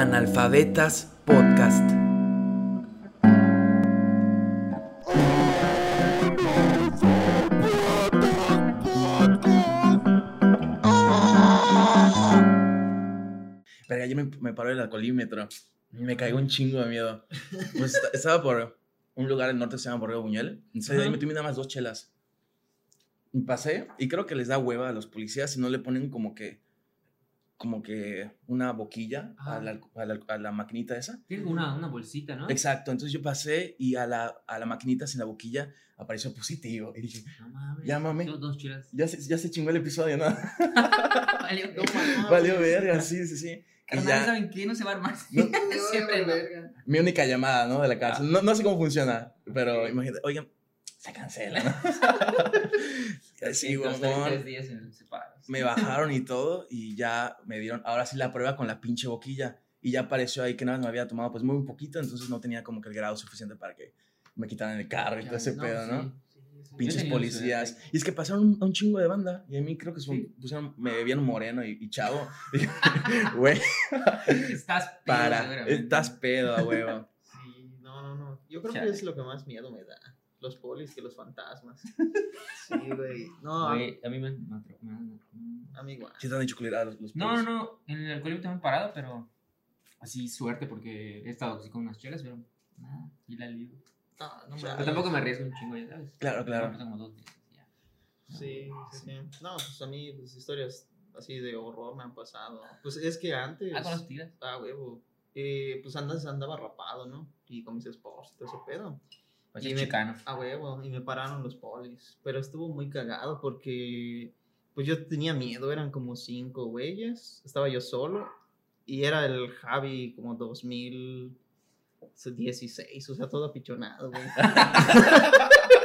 Analfabetas Podcast. Verga, yo me, me paró el alcoholímetro. Me caigo un chingo de miedo. Pues esta- estaba por un lugar en el norte que se llama Borrego Buñuel. Entonces ahí me tomé nada más dos chelas. Y pasé y creo que les da hueva a los policías si no le ponen como que como que una boquilla a la, a, la, a la maquinita esa. Tiene como una, una bolsita, ¿no? Exacto, entonces yo pasé y a la, a la maquinita sin la boquilla apareció positivo. Y dije, No mames. Llámame. Dos ya se, ya se chingó el episodio, ¿no? Valió, no mames. Valió verga, sí, sí, sí. Y Carnal, ya, ¿saben qué? No se va a armar. No. Siempre no. mi única llamada, ¿no? De la cárcel. No, no sé cómo funciona, pero Ok. imagínate, oigan, se cancela, ¿no? Así, huevón. me bajaron y todo y ya me dieron, ahora sí la prueba con la pinche boquilla y ya apareció ahí que nada más me había tomado pues muy poquito, entonces no tenía como que el grado suficiente para que me quitaran el carro y todo ese pedo, ¿no? sí, sí, sí. Pinches policías. Y es que pasaron un, un chingo de banda y a mí creo que son- pusieron, me veían moreno y, y chavo. Güey, Estás pedo, para, estás pedo, a huevo. Sí, no, no, no. Yo creo Chale. que es lo que más miedo me da. Los polis que los fantasmas. Sí, güey. No, a, Güey, a mí me, me atro- me han- a mí igual. Sí te han dicho culeradas los, los No, no, polis. no. En el alcoholímetro me han parado, pero así suerte porque he estado así con unas chelas, pero nada. Y la ligo. No, no. Pero tampoco me arriesgo un chingo, ya sabes. Claro, claro. Me como dos veces, ya. Sí, sí, sí. No, pues a mí pues, historias así de horror me han pasado. Pues es que antes. Ah, con los tiras. Ah, huevo. Eh, pues andas, andaba rapado, ¿no? Y con mis esposos y todo ese pedo. Pues Y es me- chicano. A huevo, y me pararon los polis. Pero estuvo muy cagado porque pues yo tenía miedo, eran como cinco güeyes, estaba yo solo y era el Javi como 2016, o sea, todo apichonado, güey.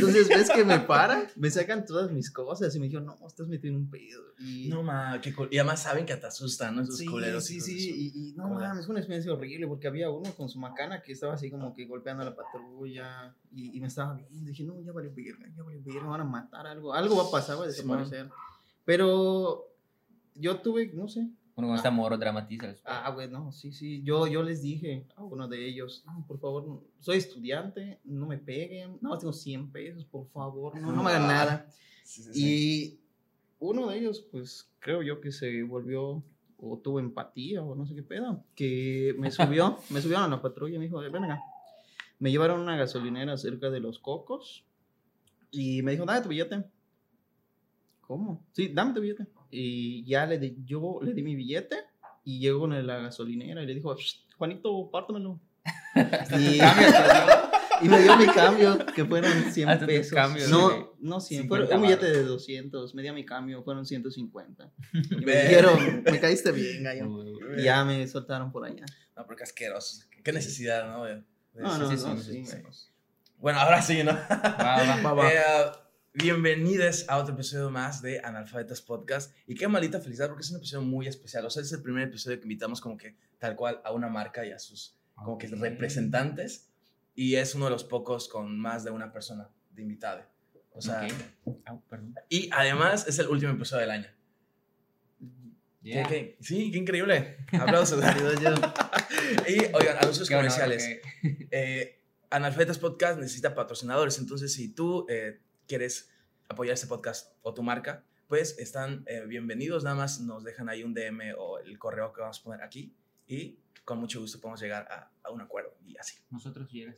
Entonces, ves que me paran, me sacan todas mis cosas y me dijeron, no, estás metido en un pedo. Y, No, ma, qué cul- Y además saben que te asustan, ¿no? Esos Sí, culeros. sí, sí, su- y, y no mames, fue una experiencia horrible porque había uno con su macana que estaba así como que golpeando a la patrulla y, y me estaba viendo, dije, no, ya vale verga, ya vale verga, me van a matar algo, algo va a pasar, va a desaparecer. Pero yo tuve, no sé, Uno con esta moro dramatiza. ah, bueno, sí, sí, yo, yo les dije a uno de ellos, no, por favor, soy estudiante, no me peguen, no, tengo 100 pesos, por favor, no, no me hagan nada. Sí, sí, sí. Y uno de ellos, pues creo yo que se volvió o tuvo empatía o no sé qué pedo, que me subió, me subieron a la patrulla y me dijo, ven acá. Me llevaron a una gasolinera cerca de los cocos y me dijo, dame tu billete. ¿Cómo? Sí, dame tu billete. Y ya le di, yo le di mi billete y llegó con la gasolinera y le dijo, "Shh, Juanito, pártamelo. y, y me dio mi cambio, que fueron 100 Hasta pesos. cambio, no, no 100, 50 fueron un billete de 200, me dio mi cambio, fueron 150. Y me dijeron, me caíste bien, gallo. Y ya me soltaron por allá. No, porque asquerosos. Qué necesidad, ¿no? De- de- No, sí, no, sí, no, sí, sí. Bueno, ahora sí, ¿no? Va, va. Va, va. Eh, bienvenidos a otro episodio más de Analfabetas Podcast. Y qué maldita felicidad porque es un episodio muy especial. O sea, es el primer episodio que invitamos como que tal cual a una marca y a sus como que representantes. Y es uno de los pocos con más de una persona de invitada. O sea, Ok. Au, perdón. y además es el último episodio del año. Yeah. ¿Qué- qué? Sí, qué increíble. Aplausos. Y oigan, anuncios comerciales. ok. Eh, Analfabetas Podcast necesita patrocinadores, entonces si tú eh, quieres apoyar este podcast o tu marca, pues están eh, bienvenidos, nada más nos dejan ahí un DM o el correo que vamos a poner aquí y con mucho gusto podemos llegar a, a un acuerdo y así. Nosotros llegas.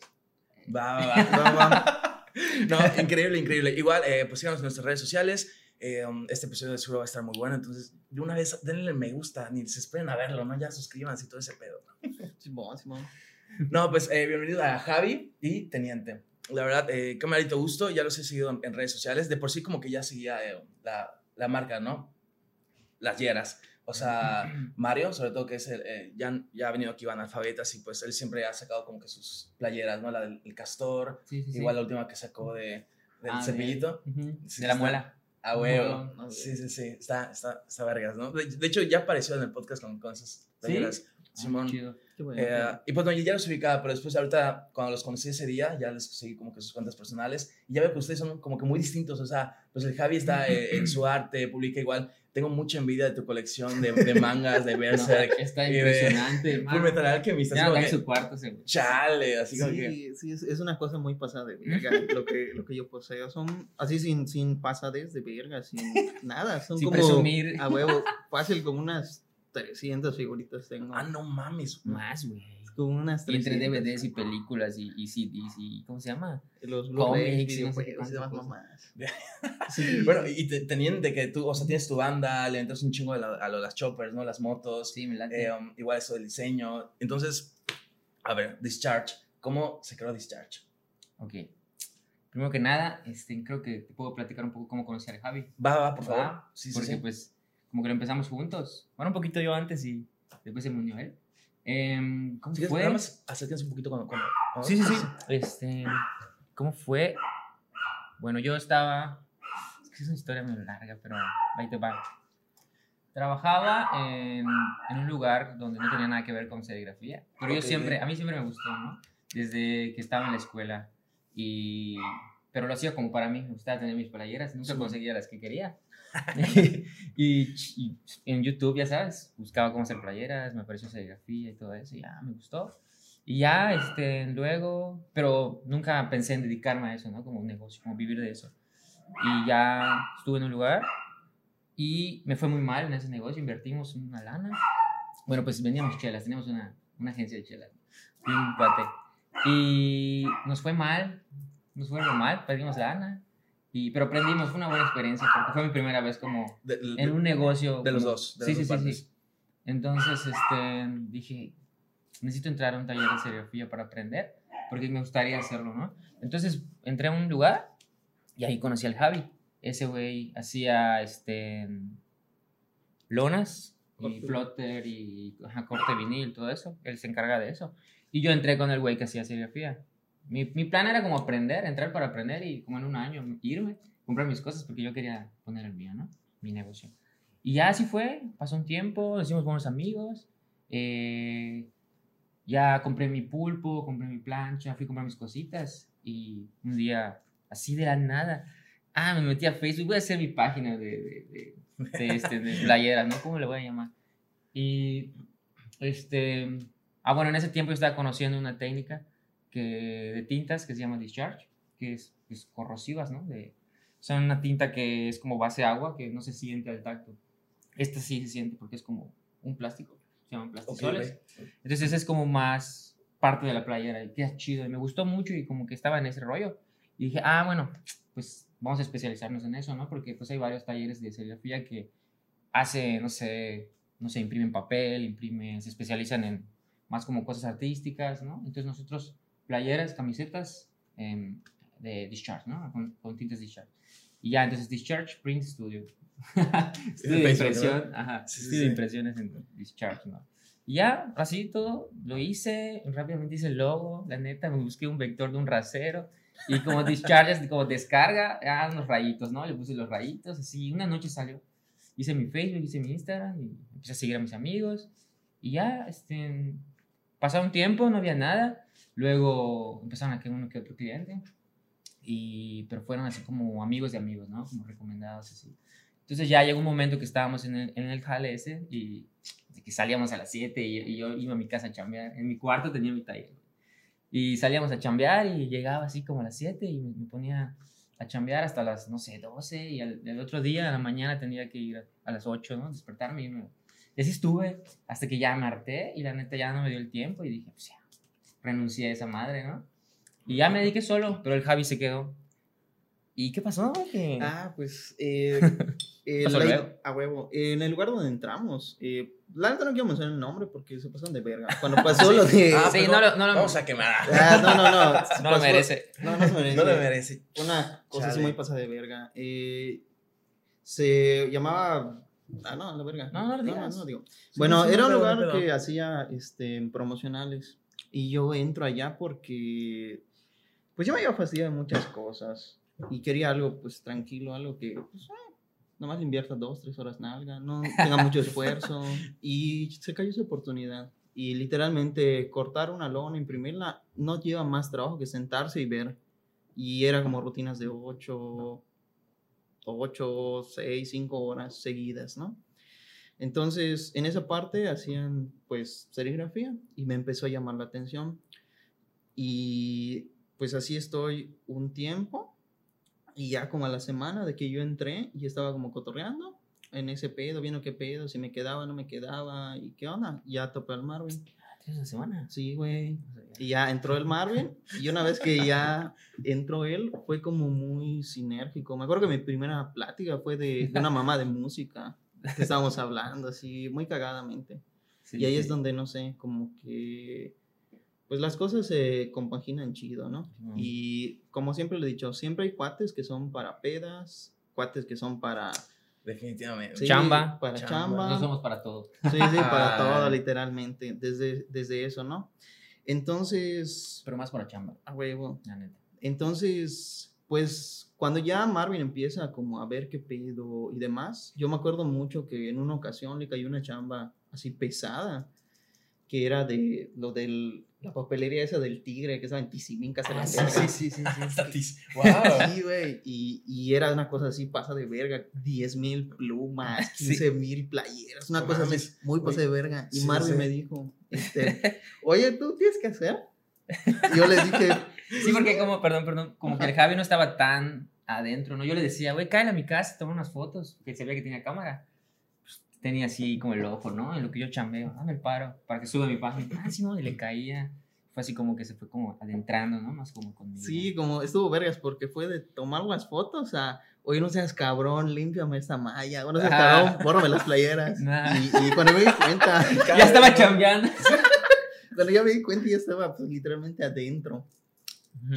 Va, va, va. va. No, increíble, increíble. Igual, eh, pues síganos en nuestras redes sociales. eh, um, este episodio de seguro va a estar muy bueno, entonces de una vez denle me gusta, ni se esperen a verlo, ¿no? Ya suscríbanse y todo ese pedo. Simón, Simón. No, pues eh, bienvenido a Javi y Teniente. La verdad, eh, qué maldito gusto. Ya los he seguido en, en redes sociales. De por sí, como que ya seguía eh, la, la marca, ¿no? Las hieras. O sea, Mario, sobre todo que es el, eh, ya, ya ha venido aquí van alfabetas y pues él siempre ha sacado como que sus playeras, ¿no? La del el castor, Sí, sí, sí. igual la última que sacó de, del Ah, de- la muela. A huevo. No, no, Sí, sí, sí. Está, está, está vergas, ¿no? De, de hecho, ya apareció en el podcast con, con esas playeras. Simón. chido. Qué bueno. Eh, y pues no, yo ya los ubicaba, pero después ahorita cuando los conocí ese día, ya les seguí como que sus cuentas personales y ya veo que ustedes son como que muy distintos, o sea, pues el Javi está eh, en su arte, publica igual, tengo mucha envidia de tu colección de, de mangas, de No, Berserk, está y de impresionante, Full hermano. Metal Alchemist, Ya en su cuarto, chale, así como que, Sí, sí, es, es una cosa muy pasada de verga lo que, lo que yo poseo. Son así sin, sin pasadez de verga, sin nada. Son Sin como presumir. a huevo, fácil como unas 300 figuritas tengo. ah, no mames, Más, güey. Como unas Y entre 300. DVDs y películas y, y CDs y. ¿Cómo se llama? Los cómics y no sé y mamás. Sí. Bueno, y te, tenían de que tú, o sea, tienes tu banda, le entras un chingo a, la- a las choppers, ¿no? Las motos, Sí, me eh, um, igual eso del diseño. Entonces, a ver, Discharge, ¿cómo se creó Discharge? Ok. Primero que nada, este, creo que te puedo platicar un poco cómo conocí al Javi. Va, va, por favor. ¿va? Sí, sí, Porque sí. pues como que lo empezamos juntos. Bueno, un poquito yo antes y después se me unió él. Em, ¿Cómo quieres, fue? acérquense un poquito con... con- con- Sí, sí, sí. Este, ¿Cómo fue? Bueno, yo estaba... Es que es una historia muy larga, pero ahí te va. Trabajaba en, en un lugar donde no tenía nada que ver con serigrafía, pero yo Ok. siempre, a mí siempre me gustó, ¿no? Desde que estaba en la escuela. Y, pero lo hacía como para mí, me gustaba tener mis playeras, nunca Sí. conseguía las que quería. y, y en YouTube, ya sabes, buscaba cómo hacer playeras, me apareció serigrafía y todo eso, y ya me gustó. Y ya, este, luego, pero nunca pensé en dedicarme a eso, ¿no? Como un negocio, como vivir de eso. Y ya estuve en un lugar y me fue muy mal en ese negocio, invertimos una lana. Bueno, pues vendíamos chelas, teníamos una, una agencia de chelas, un cuate. Y nos fue mal, nos fue muy mal, perdimos lana. Y, pero aprendimos, fue una buena experiencia porque fue mi primera vez como De, de- en un negocio. de los como- dos, de sí, las sí, sí, sí. Entonces, este, dije, necesito entrar a un taller de serigrafía para aprender, porque me gustaría hacerlo, ¿no? Entonces, entré a un lugar y ahí conocí al Javi. Ese güey hacía, este, lonas y plotter y ajá, corte vinil, todo eso. Él se encarga de eso. Y yo entré con el güey que hacía serigrafía. Mi, mi plan era como aprender, entrar para aprender y como en un año irme, comprar mis cosas porque yo quería poner el mío, ¿no? Mi negocio. Y ya así fue, pasó un tiempo, nos hicimos buenos amigos. eh, ya compré mi pulpo, compré mi plancha, fui a comprar mis cositas y un día, así de la nada, ah, me metí a Facebook, voy a hacer mi página de, de, de, de, este, playeras, ¿no? ¿Cómo le voy a llamar? Y, este, ah, bueno, en ese tiempo yo estaba conociendo una técnica que, de tintas que se llama discharge, que es, es corrosivas, ¿no? De, son una tinta que es como base agua, que no se siente al tacto. Esta sí se siente porque es como un plástico, se llaman plastisoles. ok. Entonces ese es como más parte de la playera y queda chido. Y me gustó mucho y como que estaba en ese rollo. Y dije, ah, bueno, pues vamos a especializarnos en eso, ¿no? Porque pues hay varios talleres de serigrafía que hace, no sé, no sé, imprimen papel, imprimen, se especializan en más como cosas artísticas, ¿no? Entonces nosotros, playeras, camisetas em, de Discharge, ¿no? Con, con tintas Discharge. Y ya, entonces Discharge Print Studio. estudio de impresión, ¿no? ajá, Sí, sí, estudio de impresiones en Discharge, ¿no? Y ya, así todo, lo hice, rápidamente hice el logo, la neta, me busqué un vector de un rasero, y como discharges, como descarga, ah, unos rayitos, ¿no? Le puse los rayitos, así, una noche salió. Hice mi Facebook, hice mi Instagram, y empecé a seguir a mis amigos, y ya, este, pasaba un tiempo, no había nada, luego empezaron a quedar uno que otro cliente, y, pero fueron así como amigos de amigos, ¿no? Como recomendados, así. Entonces ya llegó un momento que estábamos en el, en el jale ese y que salíamos a las 7 y, y yo iba a mi casa a chambear. En mi cuarto tenía mi taller. Y salíamos a chambear y llegaba así como a las 7 y me, me ponía a chambear hasta las, no sé, 12 y al, el otro día, a la mañana, tenía que ir a, a las 8, ¿no? Despertarme y irme. Y así estuve hasta que ya me harté y la neta ya no me dio el tiempo y dije, pues ya, renuncié a esa madre, ¿no? Y ya me dediqué solo, pero el Javi se quedó. ¿Y qué pasó? Que- Ah, pues. Eh, eh, Pasó la- a huevo. En el lugar donde entramos. Eh, la neta no quiero mencionar el nombre porque se pasaron de verga. Cuando pasó lo de. Ah, Sí, pero no lo- no lo- Vamos a quemar. Ah, no, no, no. no lo Pasó- merece. No, no se merece. No le merece. Una cosa así Chale. muy pasada de verga. Eh, se llamaba. Ah, no, la verga. No, no lo digas. no, digo. Bueno, sí, era no un lugar no que hacía este, promocionales. Y yo entro allá porque. Pues yo me iba a fastidiar de muchas cosas. Y quería algo, pues tranquilo, algo que. Pues, eh, nomás invierta dos, tres horas nalga. No tenga mucho esfuerzo. Y se cayó esa oportunidad. Y literalmente cortar una lona, imprimirla, no lleva más trabajo que sentarse y ver. Y era como rutinas de 8, 8, 6, 5 horas seguidas, ¿no? Entonces, en esa parte hacían pues serigrafía y me empezó a llamar la atención. Y pues así estoy un tiempo y ya como a la semana de que yo entré y estaba como cotorreando en ese pedo, viendo qué pedo, si me quedaba, no me quedaba y qué onda. Ya topé al Marvin. ¿Tienes una semana? Sí, güey. Y ya entró el Marvin y una vez que ya entró él fue como muy sinérgico. Me acuerdo que mi primera plática fue de, de una mamá de música que estábamos hablando así muy cagadamente. Sí, y ahí es sí. donde, no sé, como que, pues las cosas se compaginan chido, ¿no? Simón. Y como siempre le he dicho, siempre hay cuates que son para pedas, cuates que son para... Definitivamente. sí, Chamba. Para Chamba. chamba. No somos para todo. Sí, sí, para todo, literalmente, desde, desde eso, ¿no? Entonces, Pero más para chamba, a huevo. la neta. Entonces, pues cuando ya Marvin empieza como a ver qué pedo y demás, yo me acuerdo mucho que en una ocasión le cayó una chamba así pesada, que era de lo de la papelería esa del tigre, que estaba en la Ah, sí, sí, sí, sí, sí. Wow. Sí, güey, y, y era una cosa así, pasa de verga, 10 mil plumas, Sí. 15 mil playeras, una No cosa así, muy pasa de verga. Y Sí, Marvin sí. me dijo, este, oye, ¿tú tienes que hacer? Yo le dije, Sí, porque como, perdón, perdón, como que el Javi no estaba tan adentro, ¿no? Yo le decía, güey, cállate a mi casa, toma unas fotos, que se veía que tenía cámara. Pues, tenía así como el ojo, ¿no? En lo que yo chambeo, dame el paro, para que suba mi página. Ah, sí, no, y le caía. Fue así como que se fue como adentrando, ¿no? Más como conmigo. Sí, como estuvo vergas porque fue de tomar las fotos a, oye, no seas cabrón, límpiame esta malla, no seas Ah. cabrón, bórrame las playeras. Nah. Y, y cuando me di cuenta, Ya estaba chambeando. Cuando ya me di cuenta ya estaba pues literalmente adentro.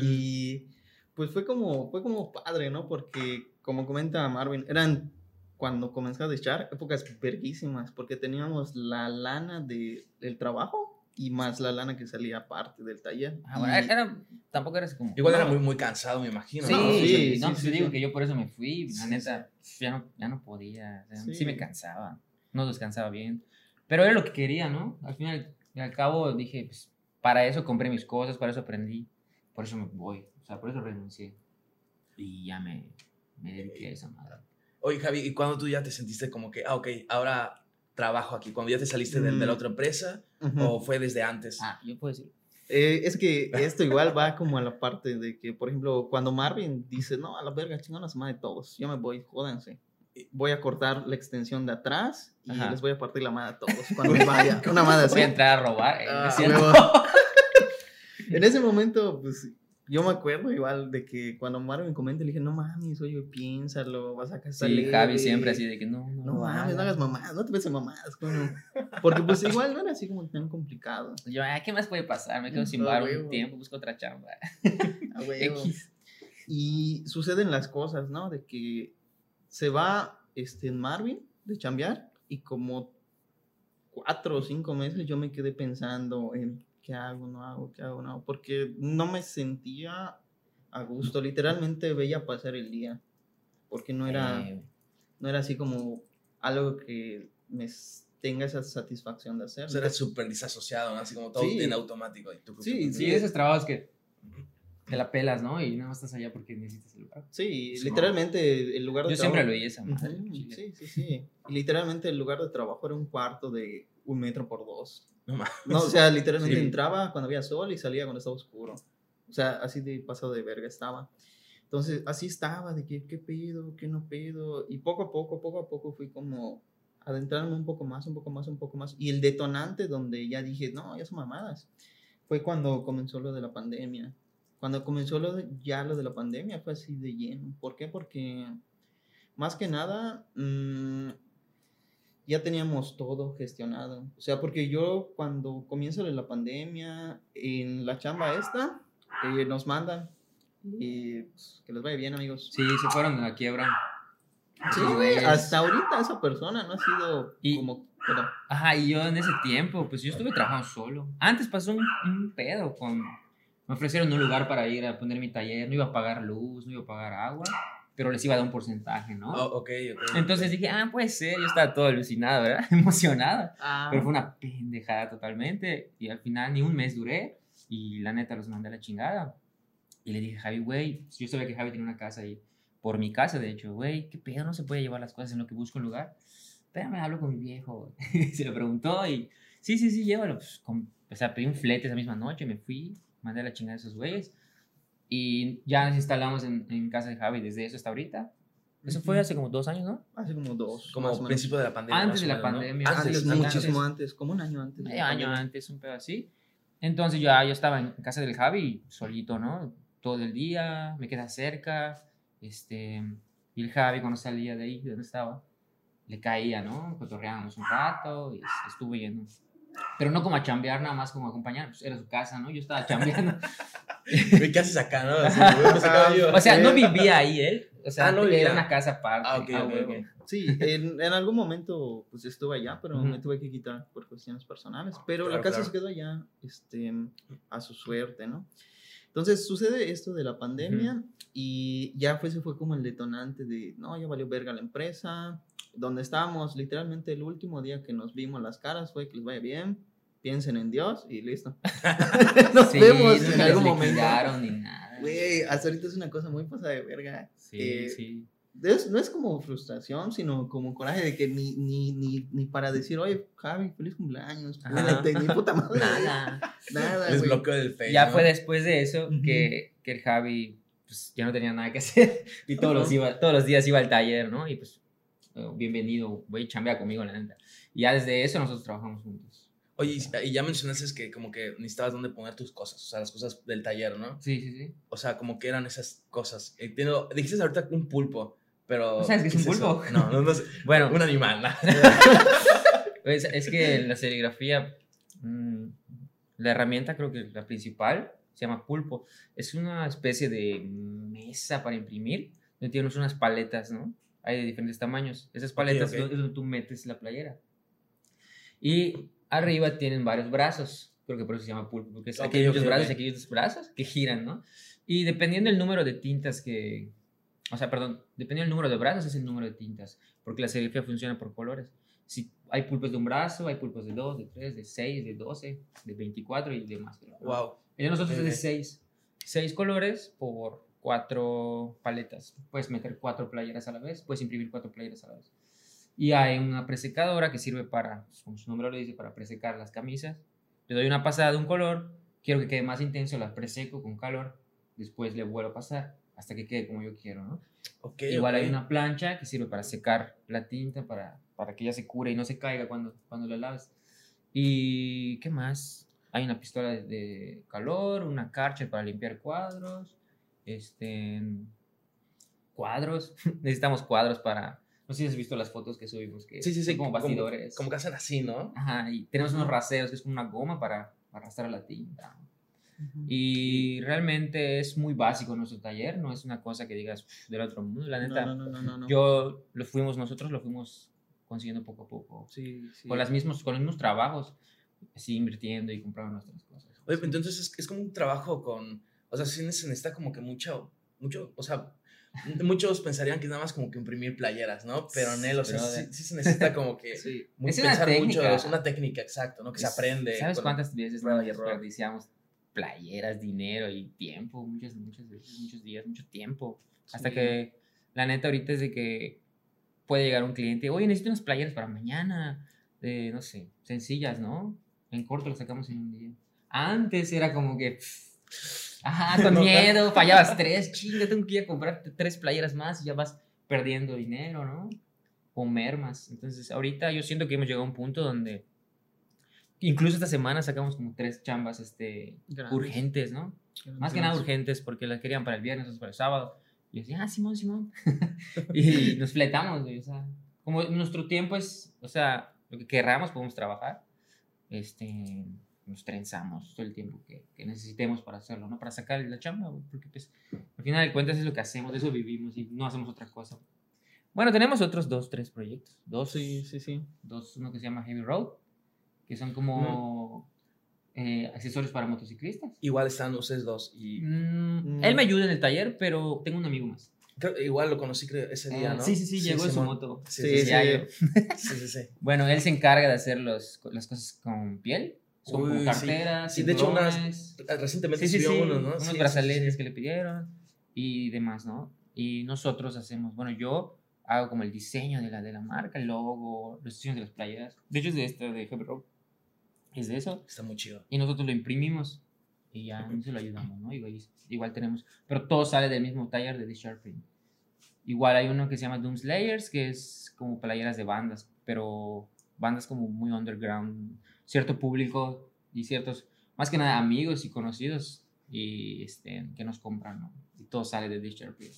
Y pues fue como, fue como padre, ¿no? Porque como comenta Marvin, eran cuando comenzó a echar épocas verguísimas, porque teníamos la lana de, del trabajo y más la lana que salía aparte del taller. Ah, bueno, Y- era, tampoco era así como... Igual era No. muy, muy cansado, me imagino. Sí, ¿no? sí, sí, no, sí, pues sí, te digo que yo por eso me fui, la Sí, neta, ya no, ya no podía, o sea, sí. Sí. me cansaba, no descansaba bien, pero era lo que quería, ¿no? Al final y al cabo dije, pues, para eso compré mis cosas, para eso aprendí, por eso me voy, o sea, por eso renuncié y ya me, me dediqué a esa madre. Oye, Javi, ¿y cuando tú ya te sentiste como que, ah, ok, ahora trabajo aquí? ¿Cuando ya te saliste de, de la Mm. otra empresa o fue desde antes? Ah, yo puedo decir, Eh, es que esto igual va como a la parte de que, por ejemplo, cuando Marvin dice, no, a la verga, chingón la semana de todos, yo me voy, jódanse. Voy a cortar la extensión de atrás y Ajá. les voy a partir la madre a todos cuando me vaya. Una madre así. voy a entrar a robar, eh, ¿no Ah, huevo. en ese momento, pues, yo me acuerdo igual de que cuando Marvin comenta, le dije, no mames, oye, piénsalo, vas a casar. Sí, Javi siempre así de que no, no, No mames, no hagas. mamadas, no te ves mamadas, coño. Porque pues igual no era así como tan complicado. Yo, ah, ¿qué más puede pasar? Me quedo sin No, bar un tiempo, busco otra chamba. A. X. Y suceden las cosas, ¿no? De que se va este, Marvin de chambear y como cuatro o cinco meses yo me quedé pensando en qué hago, no hago, qué hago, no hago, porque no me sentía a gusto, literalmente veía pasar el día, porque no era, Eh, no era así como algo que me tenga esa satisfacción de hacer. O sea, eres súper disasociado, ¿no? Así como todo Sí. en automático. y tú- Sí, Sí, esos trabajos que te la pelas, ¿no? Y nada más estás allá porque necesitas el lugar. Sí, Sí, literalmente el lugar de Yo siempre lo trabajo- oí esa madre. Ujú, chile. Sí, sí, sí. Y literalmente el lugar de trabajo era un cuarto de un metro por dos. No mames. No, o sea, literalmente Sí. entraba cuando había sol y salía cuando estaba oscuro. O sea, así de pasado de verga estaba. Entonces, así estaba, de que, qué pedo, qué no pedo. Y poco a poco, poco a poco fui como adentrarme un poco más, un poco más, un poco más. Y el detonante donde ya dije, no, ya son mamadas, fue cuando comenzó lo de la pandemia. Cuando comenzó lo de- ya lo de la pandemia fue así de lleno. ¿Por qué? Porque más que nada mm, ya teníamos todo gestionado. O sea, porque yo cuando comienza la pandemia, en la chamba esta, eh, nos mandan. Y pues, que les vaya bien, amigos. Sí, se fueron a quiebra. Sí, güey, hasta ahorita esa persona no ha sido Y- como... Pero, Ajá, y yo en ese tiempo, pues yo estuve trabajando solo. Antes pasó un, un pedo con... Me ofrecieron un lugar para ir a poner mi taller, no iba a pagar luz, no iba a pagar agua. pero les iba a dar un porcentaje, ¿no? Oh, ok, ok. Entonces dije, ah, puede ser, yo estaba todo alucinado, ¿verdad? Emocionado. Ah, Pero fue una pendejada totalmente. Y al final ni un mes duré. Y la neta los mandé a la chingada. Y le dije, Javi, güey, yo sabía que Javi tenía una casa ahí. Por mi casa, de hecho, güey, ¿qué pedo? No se puede llevar las cosas en lo que busco un lugar. Espérame, hablo con mi viejo. se lo preguntó y, sí, sí, sí, llévalo. Pues, con- o sea, pedí un flete esa misma noche, me fui, mandé la chingada a esos güeyes. Y ya nos instalamos en, en casa de Javi desde eso hasta ahorita. Eso fue hace como dos años, ¿no? Hace como dos. Como menos. principio de la pandemia. Antes de la menos, ¿no? pandemia, Antes, Antes, antes, muchísimo antes. antes, como un año antes. medio año pandemia. antes, un pedo así. Entonces yo, yo estaba en casa del Javi, solito, ¿no? Todo el día, me queda cerca. Este, y el Javi, cuando salía de ahí, de donde estaba, le caía, ¿no? Cotorreábamos un rato y estuve yendo. Pero no como a chambear, nada más como a acompañar, pues era su casa, ¿no? Yo estaba chambeando. ¿Qué haces acá, no? Así, yo. o sea, no vivía ahí él. O sea, Ah, no era vivía. una casa aparte. Ah, ok, ok, huevo. ok. Sí, en, en algún momento pues estuve allá, pero Ujú. me tuve que quitar por cuestiones personales. Pero Claro, la casa claro. se quedó allá, este, a su suerte, ¿no? Entonces sucede esto de la pandemia y ya fue, ese fue como el detonante de, no, ya valió verga la empresa. Donde estábamos, literalmente el último día que nos vimos las caras fue que les vaya bien, piensen en Dios y listo. nos Sí, vemos en algún momento. ni nada. Güey, hasta ahorita es una cosa muy pasada de verga. Sí, eh, sí. Es- no es como frustración, sino como coraje de que ni, ni, ni, ni para decir, oye, Javi, feliz cumpleaños, ni puta madre. Nada. Nada, Les bloqueo del Facebook. Ya fue después de eso que, que el Javi pues, ya no tenía nada que hacer y todos los, Ajá. iba, todos los días iba al taller, ¿no? Y pues, bienvenido, güey, chambea conmigo, la neta. Y ya desde eso nosotros trabajamos juntos. Oye, y- ya mencionaste que como que necesitabas dónde poner tus cosas, o sea, las cosas del taller, ¿no? Sí, sí, sí. O sea, como que eran esas cosas. Entiendo, dijiste ahorita un pulpo, pero... ¿No sabes qué es un pulpo? No, no, no sé. Bueno, Un animal, ¿no? es, es que en la serigrafía, mm, la herramienta creo que la principal se llama pulpo. Es una especie de mesa para imprimir, donde tienes unas paletas, ¿no? Hay de diferentes tamaños. Esas paletas ok. es donde tú metes la playera. Y arriba tienen varios brazos. Creo que por eso se llama pulpo, porque es- Ok, aquí hay muchos brazos y aquí hay otros brazos que giran, ¿no? Y dependiendo del número de tintas que... O sea, perdón, dependiendo del número de brazos es el número de tintas, porque la serigrafía funciona por colores. Si hay pulpos de un brazo, hay pulpos de 2, de 3, de 6, de 12, de 24 y demás. Wow. El de nosotros es de 6. 6 colores por 4 paletas. Puedes meter 4 playeras a la vez, puedes imprimir 4 playeras a la vez. Y hay una presecadora que sirve para, como su nombre lo dice, para presecar las camisas. Le doy una pasada de un color, quiero que quede más intenso, la preseco con calor, después le vuelvo a pasar hasta que quede como yo quiero, ¿no? Ok, Igual ok. hay una plancha que sirve para secar la tinta, para, para que ella se cure y no se caiga cuando, cuando la laves. ¿Y qué más? Hay una pistola de, de calor, una Karcher para limpiar cuadros, este, cuadros. Necesitamos cuadros para... No sé si has visto las fotos que subimos, que Sí, sí, sí. como bastidores. Como, que hacen así, ¿no? Ajá, y tenemos unos raseros que es como una goma para, para arrastrar la tinta. Y realmente es muy básico nuestro taller, no es una cosa que digas "Uf, del otro mundo, la neta. No, no, no, no, no. Yo lo fuimos, nosotros lo fuimos consiguiendo poco a poco. Sí, sí. Con, las mismos, con los mismos trabajos, así invirtiendo y comprando nuestras cosas. Oye, pero entonces es, es como un trabajo con... O sea, sí se necesita como que mucho... Mucho, o sea, muchos pensarían que es nada más como que imprimir playeras, ¿no? Pero en él, o sea, sí, sí se necesita como que... Sí. muy- Es pensar mucho, técnica. es una técnica, exacto, ¿no? Que se Es- aprende. ¿Sabes cuántas veces nos desperdiciamos playeras, dinero y tiempo? Muchas, muchas veces, muchos días, mucho tiempo. Hasta Sí. que la neta ahorita es de que puede llegar un cliente, oye, necesito unas playeras para mañana, de, no sé, sencillas, ¿no? En corto las sacamos en un día. Antes era como que, ajá, con No, miedo, fallabas tres, chinga, tengo que ir a comprarte tres playeras más y ya vas perdiendo dinero, ¿no? O mermas. Entonces, ahorita yo siento que hemos llegado a un punto donde incluso esta semana sacamos como tres chambas este, Grandes. urgentes, ¿no? Más que nada urgentes porque las querían para el viernes o para el sábado. Y yo decía, ah, Simón, Simón. y nos fletamos, güey. O sea, como nuestro tiempo es, o sea, lo que querramos podemos trabajar. Este, nos trenzamos todo el tiempo que, que necesitemos para hacerlo, ¿no? Para sacar la chamba, güey. Porque, pues, al final de cuentas es lo que hacemos, de eso vivimos y no hacemos otra cosa. Bueno, tenemos otros dos, tres proyectos. Dos, Sí, sí, sí. dos uno que se llama Heavy Road, que son como eh, accesorios para motociclistas. Igual están ustedes dos y... Mm, Mm. Él me ayuda en el taller, pero tengo un amigo más. Creo- igual lo conocí creo, ese día, Eh, ¿no? Sí, sí, sí, llegó en su moto. Sí, Sí, sí, sí, sí, sí. Bueno, él se encarga de hacer los, las cosas con piel. Son Uy, como sí. carteras, Sí, de hecho, unas-. Recientemente Sí, sí, subió sí, uno, ¿no? unos Sí, sí, sí, brazaletes sí. que le pidieron y demás, ¿no? Y nosotros hacemos, bueno, yo hago como el diseño de la, de la marca, el logo, los diseños de las playeras. De hecho, es de esta, de Heavy. Es de eso. Está muy chido. Y nosotros lo imprimimos y ya se lo ayudamos, ¿no? Igual, igual tenemos, pero todo sale del mismo taller de The Print. Igual hay uno que se llama Doom Slayers, que es como playeras de bandas, pero bandas como muy underground, cierto público y ciertos, más que nada amigos y conocidos y este, que nos compran, ¿no? Y todo sale de Print.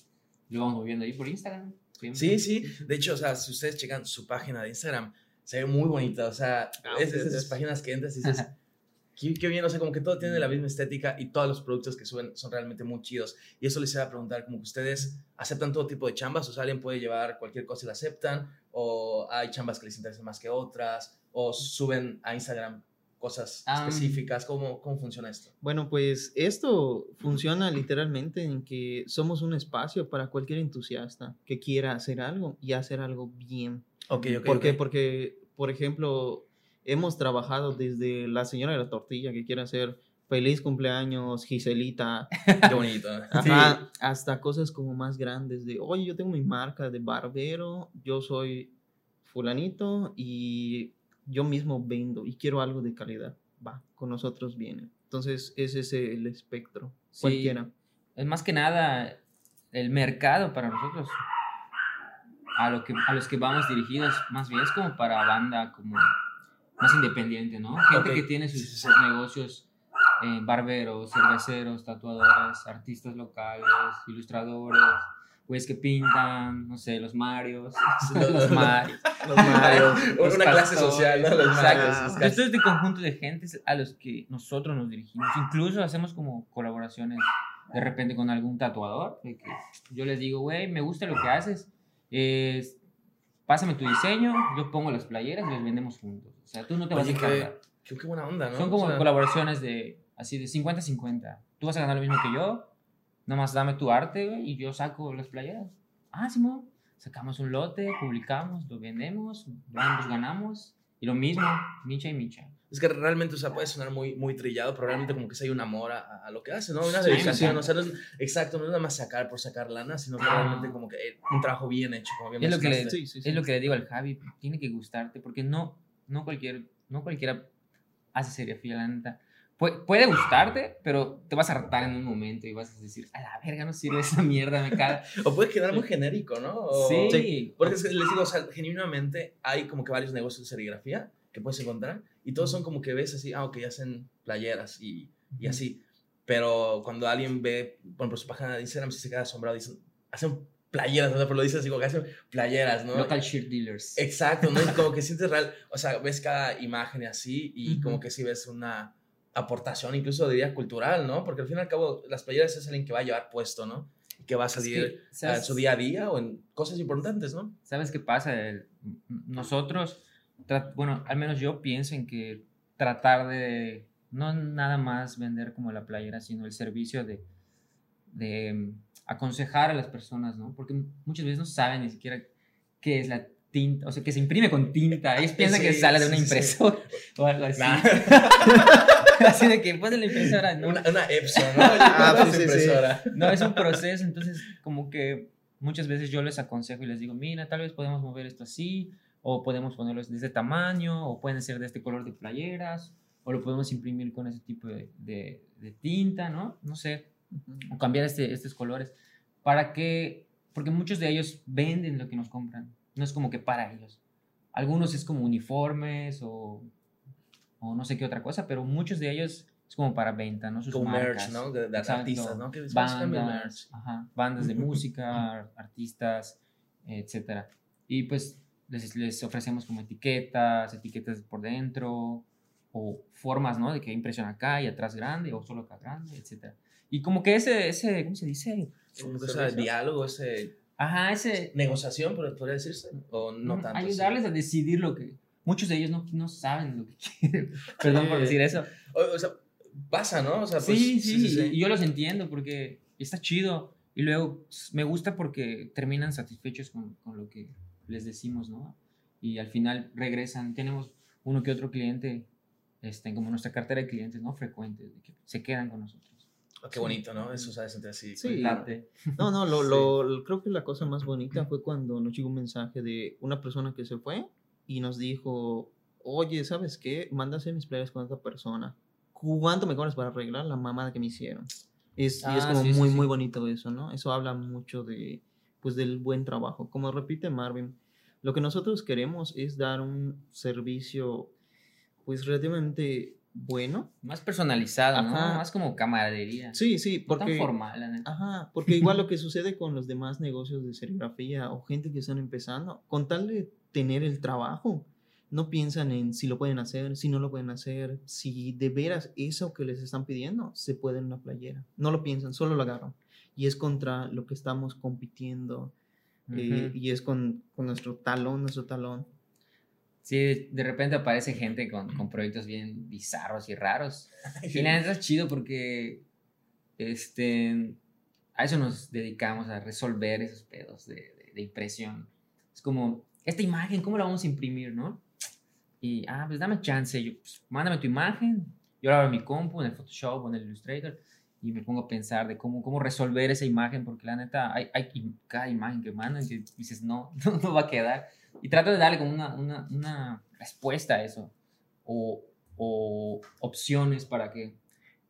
Lo vamos moviendo ahí por Instagram. Sí, sí. De hecho, o sea, si ustedes checan su página de Instagram, se ve muy bonita. O sea, Ah, es de esas páginas que entras y dices, qué, qué bien. O sea, como que todo tiene la misma estética y todos los productos que suben son realmente muy chidos. Y eso les iba a preguntar, como que ustedes aceptan todo tipo de chambas. O sea, alguien puede llevar cualquier cosa y la aceptan. O hay chambas que les interesan más que otras. O suben a Instagram cosas específicas. ¿Cómo, ¿Cómo funciona esto? Bueno, pues esto funciona literalmente en que somos un espacio para cualquier entusiasta que quiera hacer algo y hacer algo bien. Ok, ok. ¿Por qué? Porque, por ejemplo, hemos trabajado desde la señora de la tortilla que quiere hacer feliz cumpleaños, Giselita, Qué bonito. ajá, hasta cosas como más grandes de, oye, yo tengo mi marca de barbero, yo soy fulanito y yo mismo vendo y quiero algo de calidad. Va, con nosotros viene. Entonces, ese es el espectro. Sí. Cualquiera. es más que nada el mercado para nosotros. A, lo que, a los que vamos dirigidos, más bien es como para banda como más independiente, ¿no? Gente Ok. que tiene sus, sus negocios, eh, barberos, cerveceros, tatuadores, artistas locales, ilustradores, güeyes que pintan, no sé, los Marios, los Marios. Los Marios. los Una clase social, ¿no? Los Ah. sus Esto es de conjunto de gentes a los que nosotros nos dirigimos. Incluso hacemos como colaboraciones de repente con algún tatuador. de que yo les digo, güey, me gusta lo que haces. es- pásame tu diseño, yo pongo las playeras y las vendemos juntos. O sea, tú no te vas a Oye, qué-. Qué, buena onda, ¿no? Son como O sea, colaboraciones de así de 50-50. Tú vas a ganar lo mismo que yo, nomás dame tu arte güey, y yo saco las playeras. Ah, Simón. Sacamos un lote, publicamos, lo vendemos, ambos ganamos. Y lo mismo, micha y micha. Es que realmente, o sea, puede sonar muy, muy trillado, pero realmente como que sí hay un amor a, a lo que hace, ¿no? Una Sí, dedicación, sí. o sea, no es, exacto, no es nada más sacar por sacar lana, sino que realmente como que eh, un trabajo bien hecho, como bien Es lo que le- mencionaste. Sí, sí, sí. Es lo que le digo al Javi, tiene que gustarte, porque no, no, cualquier, no cualquiera hace serigrafía, la neta. Puede, puede gustarte, pero te vas a hartar en un momento y vas a decir, a la verga, no sirve esa mierda, me caga. O puede quedar muy genérico, ¿no? O- sí. Porque es que les digo, o sea, genuinamente hay como que varios negocios de serigrafía que puedes encontrar y todos son como que ves así, ah, ok, hacen playeras y, y así. Pero cuando alguien ve, por ejemplo, su página de Instagram, sí se queda asombrado, dicen, hacen playeras, ¿no? Pero lo dicen así como que hacen playeras, ¿no? Local shirt dealers. Exacto, ¿no? Y como que sientes real, o sea, ves cada imagen y así, y Ujú. como que sí ves una aportación, incluso diría cultural, ¿no? Porque al fin y al cabo, las playeras es alguien que va a llevar puesto, ¿no? Y que va a Es que, salir en su día a día o en cosas importantes, ¿no? ¿Sabes qué pasa? Nosotros, bueno, al menos yo pienso en que tratar de no nada más vender como la playera, sino el servicio de, de aconsejar a las personas, ¿no? Porque muchas veces no saben ni siquiera qué es la tinta, o sea, que se imprime con tinta. Ellos piensan que Sí, sale de una sí, sí. impresora o algo así. Nah. así de que pues de la impresora, ¿no? Una, una Epson, ¿no? Ah, Una sí, sí, sí. impresora. No, es un proceso, entonces como que muchas veces yo les aconsejo y les digo, mira, tal vez podemos mover esto así, o podemos ponerlos de este tamaño, o pueden ser de este color de playeras, o lo podemos imprimir con ese tipo de, de- de tinta, ¿no? No sé, O cambiar este, estos colores, para que, porque muchos de ellos venden lo que nos compran, no es como que para ellos. Algunos es como uniformes o, o no sé qué otra cosa, pero muchos de ellos es como para venta, ¿no? Sus Como marcas. merch, ¿no? De, de artistas, ¿no? Que bandas, ajá, bandas de música, ar- artistas, etcétera. Y pues les, les ofrecemos como etiquetas, etiquetas por dentro, o formas, ¿no? De que impresión acá y atrás grande, o solo acá grande, etcétera. Y como que ese, ese ¿cómo se dice? Como que ese diálogo, ese Ajá, ese... negociación, podría decirse, o no mm, tanto. ayudarles a decidir lo que... Muchos de ellos no, no saben lo que quieren. Perdón por decir eso. O, o sea, pasa, ¿no? O sea, pues, sí, sí, y yo los entiendo porque está chido. Y luego me gusta porque terminan satisfechos con, con lo que les decimos, ¿no? Y al final regresan. Tenemos uno que otro cliente, este, como nuestra cartera de clientes, ¿no? Frecuentes, que se quedan con nosotros. Oh, qué bonito, ¿no? Eso sabes sentir así. Sí. Late. No, no, lo, Sí. lo- lo- creo que la cosa más bonita fue cuando nos llegó un mensaje de una persona que se fue y nos dijo, oye, ¿sabes qué? Hacer mis playas con otra persona. ¿Cuánto me cobras para arreglar la mamada que me hicieron? Es, y es Ah, como sí, sí, muy, sí. muy bonito eso, ¿no? Eso habla mucho de, pues, del buen trabajo. Como repite Marvin, lo que nosotros queremos es dar un servicio, pues, relativamente bueno. Más personalizado. Más como camaradería. Sí, sí, No porque... tan formal, la neta. Ajá, porque igual lo que sucede con los demás negocios de serigrafía o gente que están empezando, con tal de tener el trabajo, no piensan en si lo pueden hacer, si no lo pueden hacer, si de veras eso que les están pidiendo se puede en una playera. No lo piensan, solo lo agarran. Y es contra lo que estamos compitiendo eh, y es con, con nuestro talón, nuestro talón. Sí, de repente aparece gente con, con proyectos bien bizarros y raros. Y la neta es chido porque este, a eso nos dedicamos, a resolver esos pedos de, de- de impresión. Es como, esta imagen, ¿cómo la vamos a imprimir, no? Y, ah, pues dame chance, yo, pues, mándame tu imagen, yo la abro en mi compu, en el Photoshop o en el Illustrator, y me pongo a pensar de cómo, cómo resolver esa imagen, porque la neta, hay, hay cada imagen que mandan que dices, no, no, no va a quedar. Y trato de darle como una, una, una respuesta a eso, o, o opciones para que,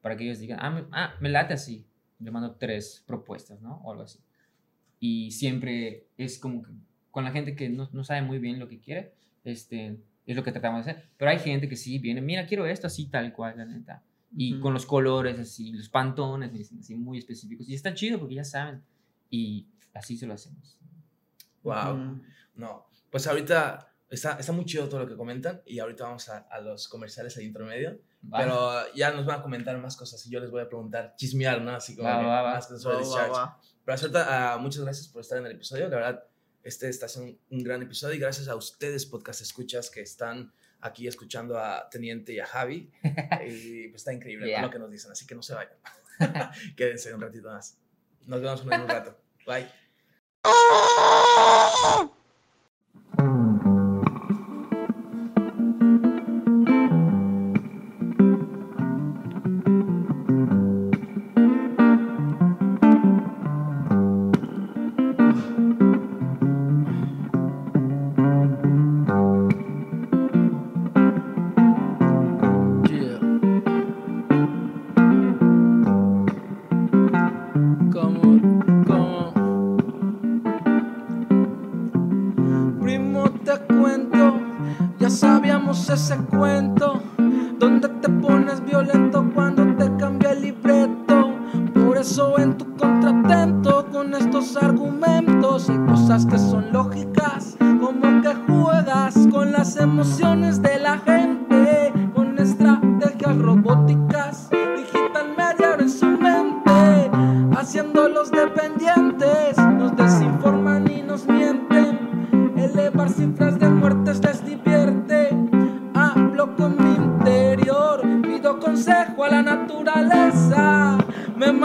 para que ellos digan, ah me, ah, me late así. Le mando tres propuestas, ¿no? O algo así. Y siempre es como que con la gente que no, no sabe muy bien lo que quiere, este, es lo que tratamos de hacer. Pero hay gente que sí viene, mira, quiero esto así, tal cual, la neta. Y Ujú. con los colores así, los pantones así muy específicos. Y está chido porque ya saben. Y así se lo hacemos. Wow. Ujú. No, pues ahorita está, está muy chido todo lo que comentan y ahorita vamos a, a los comerciales ahí intermedio. Va. Pero ya nos van a comentar más cosas y yo les voy a preguntar, chismear, ¿no? Así como Va, va, va. más cosas sobre Va, va, Discharge. va. Pero ahorita, ah, muchas gracias por estar en el episodio. La verdad, este está siendo un, un gran episodio y gracias a ustedes, podcast escuchas, que están aquí escuchando a Teniente y a Javi. y pues está increíble. Yeah. lo que nos dicen, así que no se vayan. Quédense un ratito más. Nos vemos en un rato. Bye.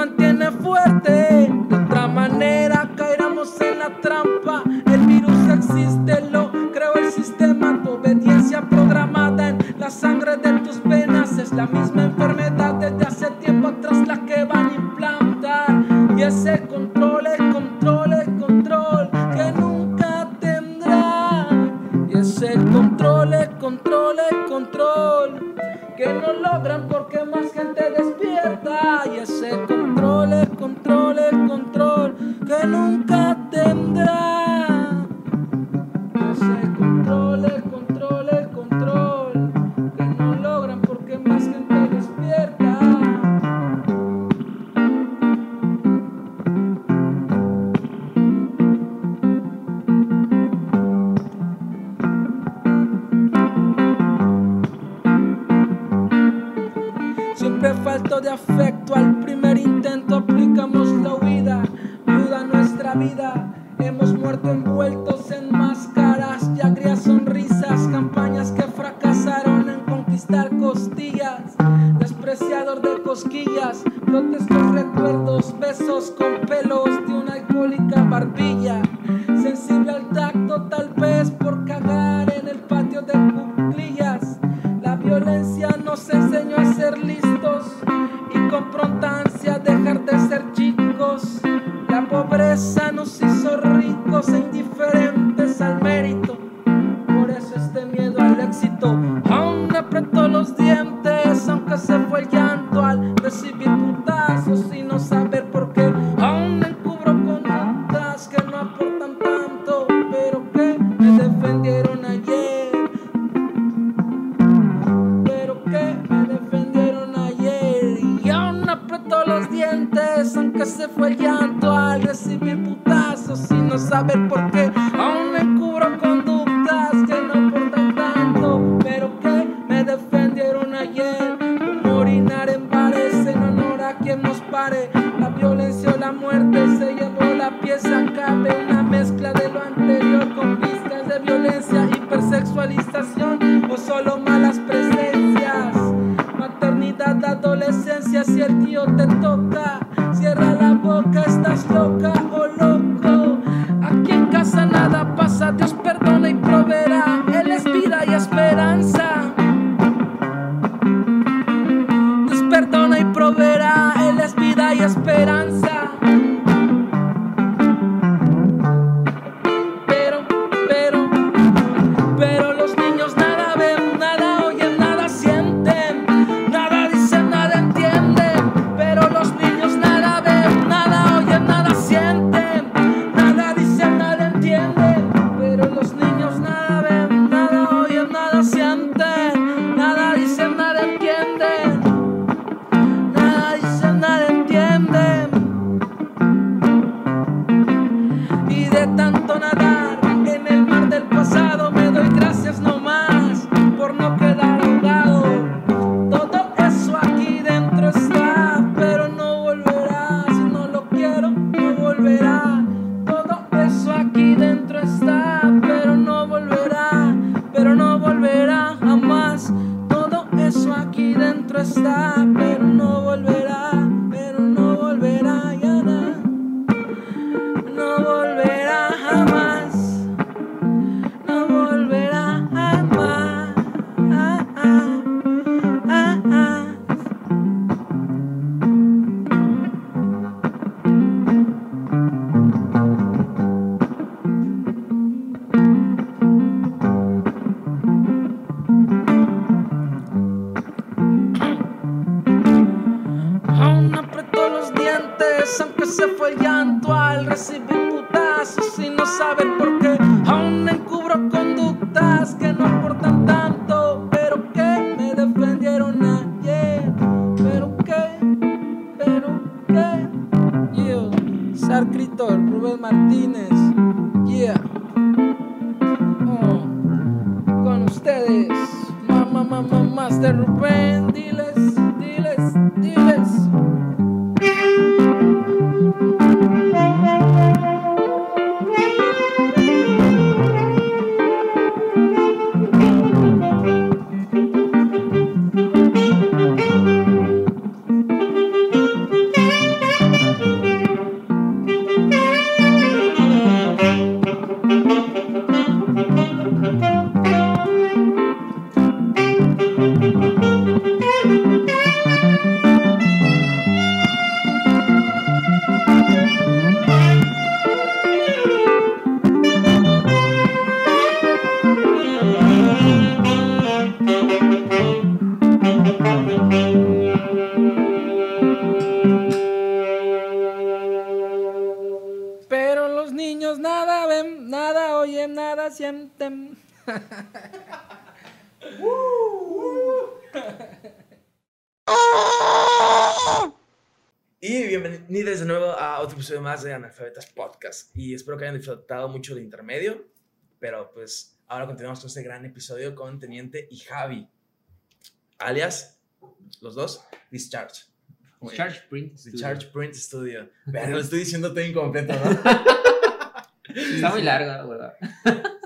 mantiene fuerte. Stop. los niños nada ven, nada oyen, nada sienten. y bienvenidos de nuevo a otro episodio más de Analfabetas Podcast. Y espero que hayan disfrutado mucho de intermedio. Pero pues ahora continuamos con este gran episodio con Teniente y Javi. Alias, los dos, Discharge. Discharge Print Discharge Print Studio. Pero lo estoy diciendo todo incompleto, ¿no? Está muy largo, güey.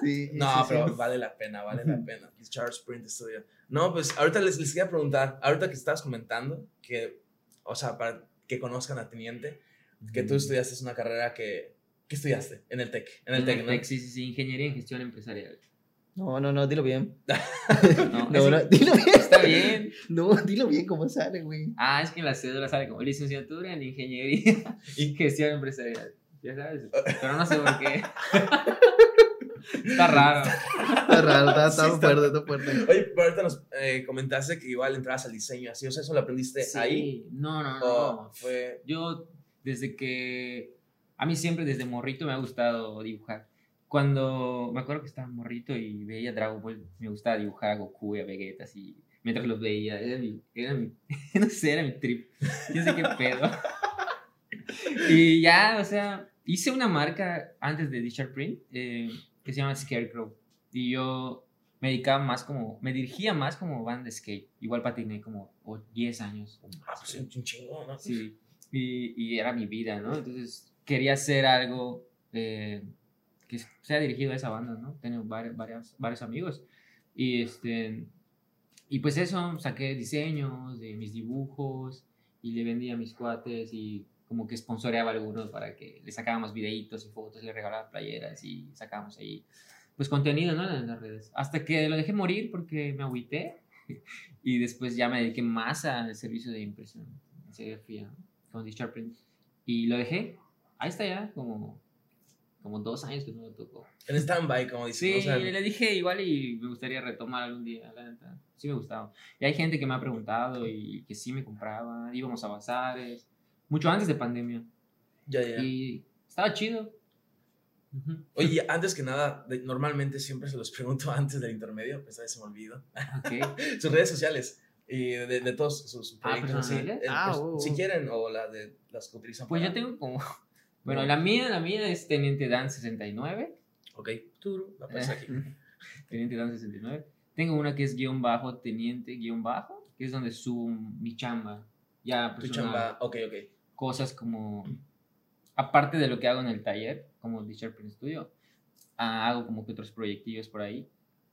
Sí. No, pero vale la pena, vale la pena. Charles Print Studio. No, pues ahorita les, les quería preguntar, ahorita que estabas comentando, que, o sea, para que conozcan a Teniente, que tú estudiaste una carrera que, ¿qué estudiaste? En el TEC, en el TEC, ¿no? sí, sí, sí, Ingeniería en Gestión Empresarial. No, no, no, dilo bien. no, no, no, dilo bien. Está bien. No, dilo bien cómo sale, güey. Ah, es que en la cédula sale como licenciatura en Ingeniería y Gestión Empresarial. Ya sabes, pero no sé por qué. Está raro. Está raro, está, está Sí, está- fuerte, está fuerte. Oye, pero ahorita nos eh, comentaste que igual entrabas al diseño, así, o sea, ¿eso lo aprendiste Sí, ahí? No, no, ¿O no. fue...? Yo, desde que. A mí siempre desde morrito me ha gustado dibujar. Cuando me acuerdo que estaba morrito y veía Dragon Ball, me gustaba dibujar a Goku y a Vegeta así. Mientras los veía, era mi, era mi, no sé, era mi trip. Yo sé qué pedo. y ya, o sea, hice una marca antes de Digital Print eh, que se llama Scarecrow. Y yo me dedicaba más como, me dirigía más como band de skate. Igual patiné como o 10 años. o Ah, pues un chingo, ¿no? Sí, y, y era mi vida, ¿no? Entonces quería hacer algo eh, que sea dirigido a esa banda, ¿no? Tengo varios, varios, varios amigos. Y, este, y pues eso, saqué diseños de mis dibujos y le vendía a mis cuates y como que sponsoreaba a algunos para que le sacábamos videitos y fotos, le regalaba playeras y sacábamos ahí pues contenido, ¿no? En las redes. Hasta que lo dejé morir porque me agüité y después ya me dediqué más al servicio de impresión, en serigrafía, ¿no? con Digital Print. Y lo dejé. Ahí está ya, como, como dos años que no lo tocó. En stand-by, como dicen. Sí, o sea, le dije igual y me gustaría retomar algún día, la neta. Sí me gustaba. Y hay gente que me ha preguntado y que sí me compraba. Íbamos a bazares, mucho antes de pandemia. ya, ya. Y estaba chido. Oye, antes que nada, de- normalmente siempre se los pregunto antes del intermedio, esta vez se me olvidó. Ok. Sus redes sociales y de, de todos sus Ah, proyectos. eh, Ah, pues, uh, uh. Si quieren, o la de las que utilizan. Pues yo tengo como... Bueno, la mía, la mía es Teniente Dan 69. Ok, Turu, la aparece aquí. Teniente Dan 69. Tengo una que es guion bajo, teniente guion bajo, que es donde subo mi chamba. Ya, Tu personal. chamba, ok, ok. Cosas como, aparte de lo que hago en el taller, como Digital Print Studio, ah, hago como que otros proyectillos por ahí,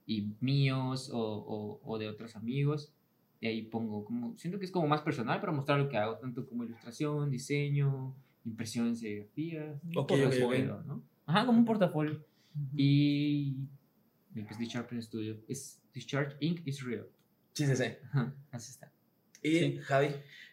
y míos o, o, o de otros amigos, y ahí pongo como, siento que es como más personal para mostrar lo que hago, tanto como ilustración, diseño, impresión en serigrafía, un Ok, ok, ok. portafolio, ¿no? Ajá, como un portafolio. Y, y pues Discharge Print Studio, es Discharge Inc. is real. Sí, sí, sí. Ajá, así está. Y Sí. Javi,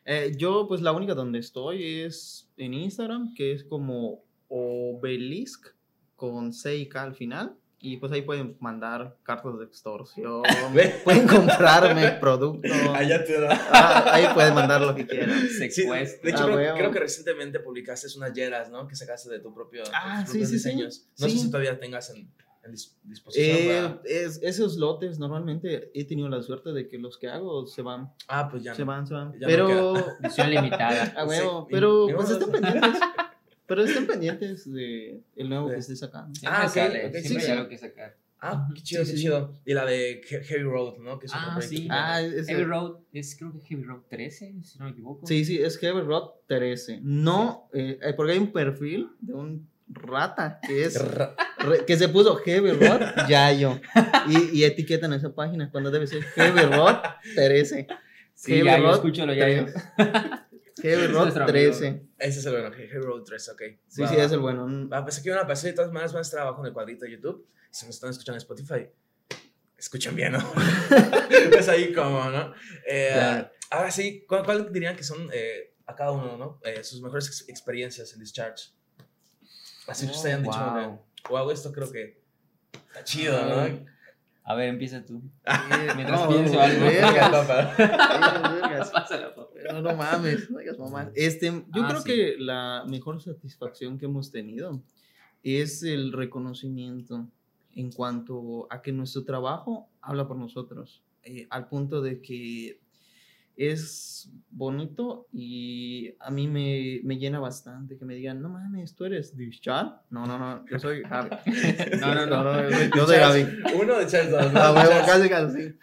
Eh, yo, pues la única donde estoy es en Instagram, que es como obelisk con C y K al final. Y pues ahí pueden mandar cartas de extorsión, pueden comprarme productos. allá te da. Ah, ahí pueden mandar lo que quieran. Sí, de hecho, Ah, creo, creo que recientemente publicaste unas yeras, ¿no? Que sacaste de tu propio. Ah, tus sí, propios sí, diseños. No sé si todavía tengas en, disposición. Eh, es- esos lotes normalmente he tenido la suerte de que los que hago se van, Ah, pues ya. se no. van, se van. Ya no Pero, Edición limitada. a huevo, Sí, pero pues hacer- pendientes. Pero estén pendientes de el nuevo De- que esté sacando. Siempre Ah, ok, sale, ok, sí, siempre sí. hay algo que sacar. Ah, qué chido, Sí, qué sí. chido. Y la de He- Heavy Road, ¿no? Que es Ah, sí. Ah, ese- Heavy Road es creo que Heavy Road 13, si no me equivoco. Sí, sí, es Heavy Rod 13. No, eh, eh, porque hay un perfil de un rata que es re- que se puso Heavy Rod Yayo y, y etiquetan esa página cuando debe ser Heavy Rod 13. Sí, Heavy ya, yo Road escucho lo ya. yo. 13. Heavy Rod nuestro amigo. 13. Ese es el bueno, He- Heavy Road 3, ok. Sí, Va, sí, es el bueno. Va, pues aquí van a pasar de todas maneras van a estar abajo en el cuadrito de YouTube. Si nos están escuchando en Spotify, escuchan bien, ¿no? es ahí como, ¿no? Eh, Claro. Ahora sí, ¿cuál, cuál dirían que son eh, a cada uno, ¿no? Eh, sus mejores ex- experiencias en Discharge. Así que Oh, ustedes hayan dicho, wow. wow, esto creo que está chido, ¿no? A ver, empieza tú. Mientras no, pienso algo. vergas, Papá. vergas. Pásala, papá. No, no mames, no digas mamás. Este, yo Ah, creo sí. que la mejor satisfacción que hemos tenido es el reconocimiento en cuanto a que nuestro trabajo habla por nosotros, eh, al punto de que es bonito y a mí me, me llena bastante que me digan, no mames, tú eres Dischar. No, no, no, yo soy Javi. No, no, no. yo soy- yo soy Javi. Uno de dos, ¿no? Ah, casi, casi.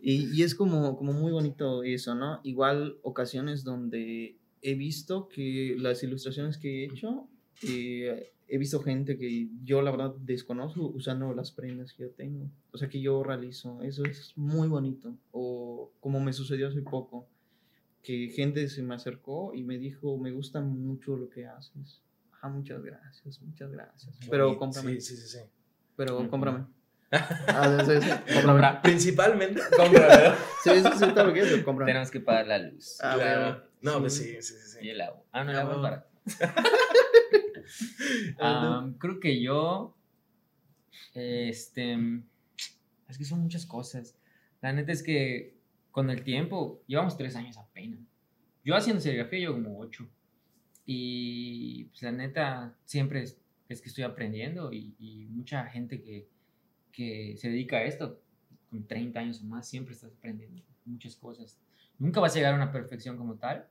Y, y es como, como muy bonito eso, ¿no? Igual ocasiones donde he visto que las ilustraciones que he hecho eh, he visto gente que yo la verdad desconozco usando las prendas que yo tengo. O sea, que yo realizo. Eso es muy bonito. O como me sucedió hace poco, que gente se me acercó y me dijo, me gusta mucho lo que haces. Ah, muchas gracias, muchas gracias. Pero cómprame. Sí, sí, sí. sí. Pero cómprame. Ah, sí, sí, sí, cómprame. Principalmente, cómpralo. Sí, sí, sí, todo lo que es, cómprame. Tenemos que pagar la luz Ah, Claro. bueno. No, Sí. pues sí, sí, sí. y el agua. Ah, no, el Ah, agua es bueno. Am, creo que yo, este, es que son muchas cosas. La neta es que con el tiempo, llevamos tres años apenas. Yo haciendo serigrafía llevo como ocho. Y pues la neta, siempre es, es que estoy aprendiendo y, y mucha gente que, que se dedica a esto, con 30 años o más, siempre estás aprendiendo muchas cosas. Nunca vas a llegar a una perfección como tal,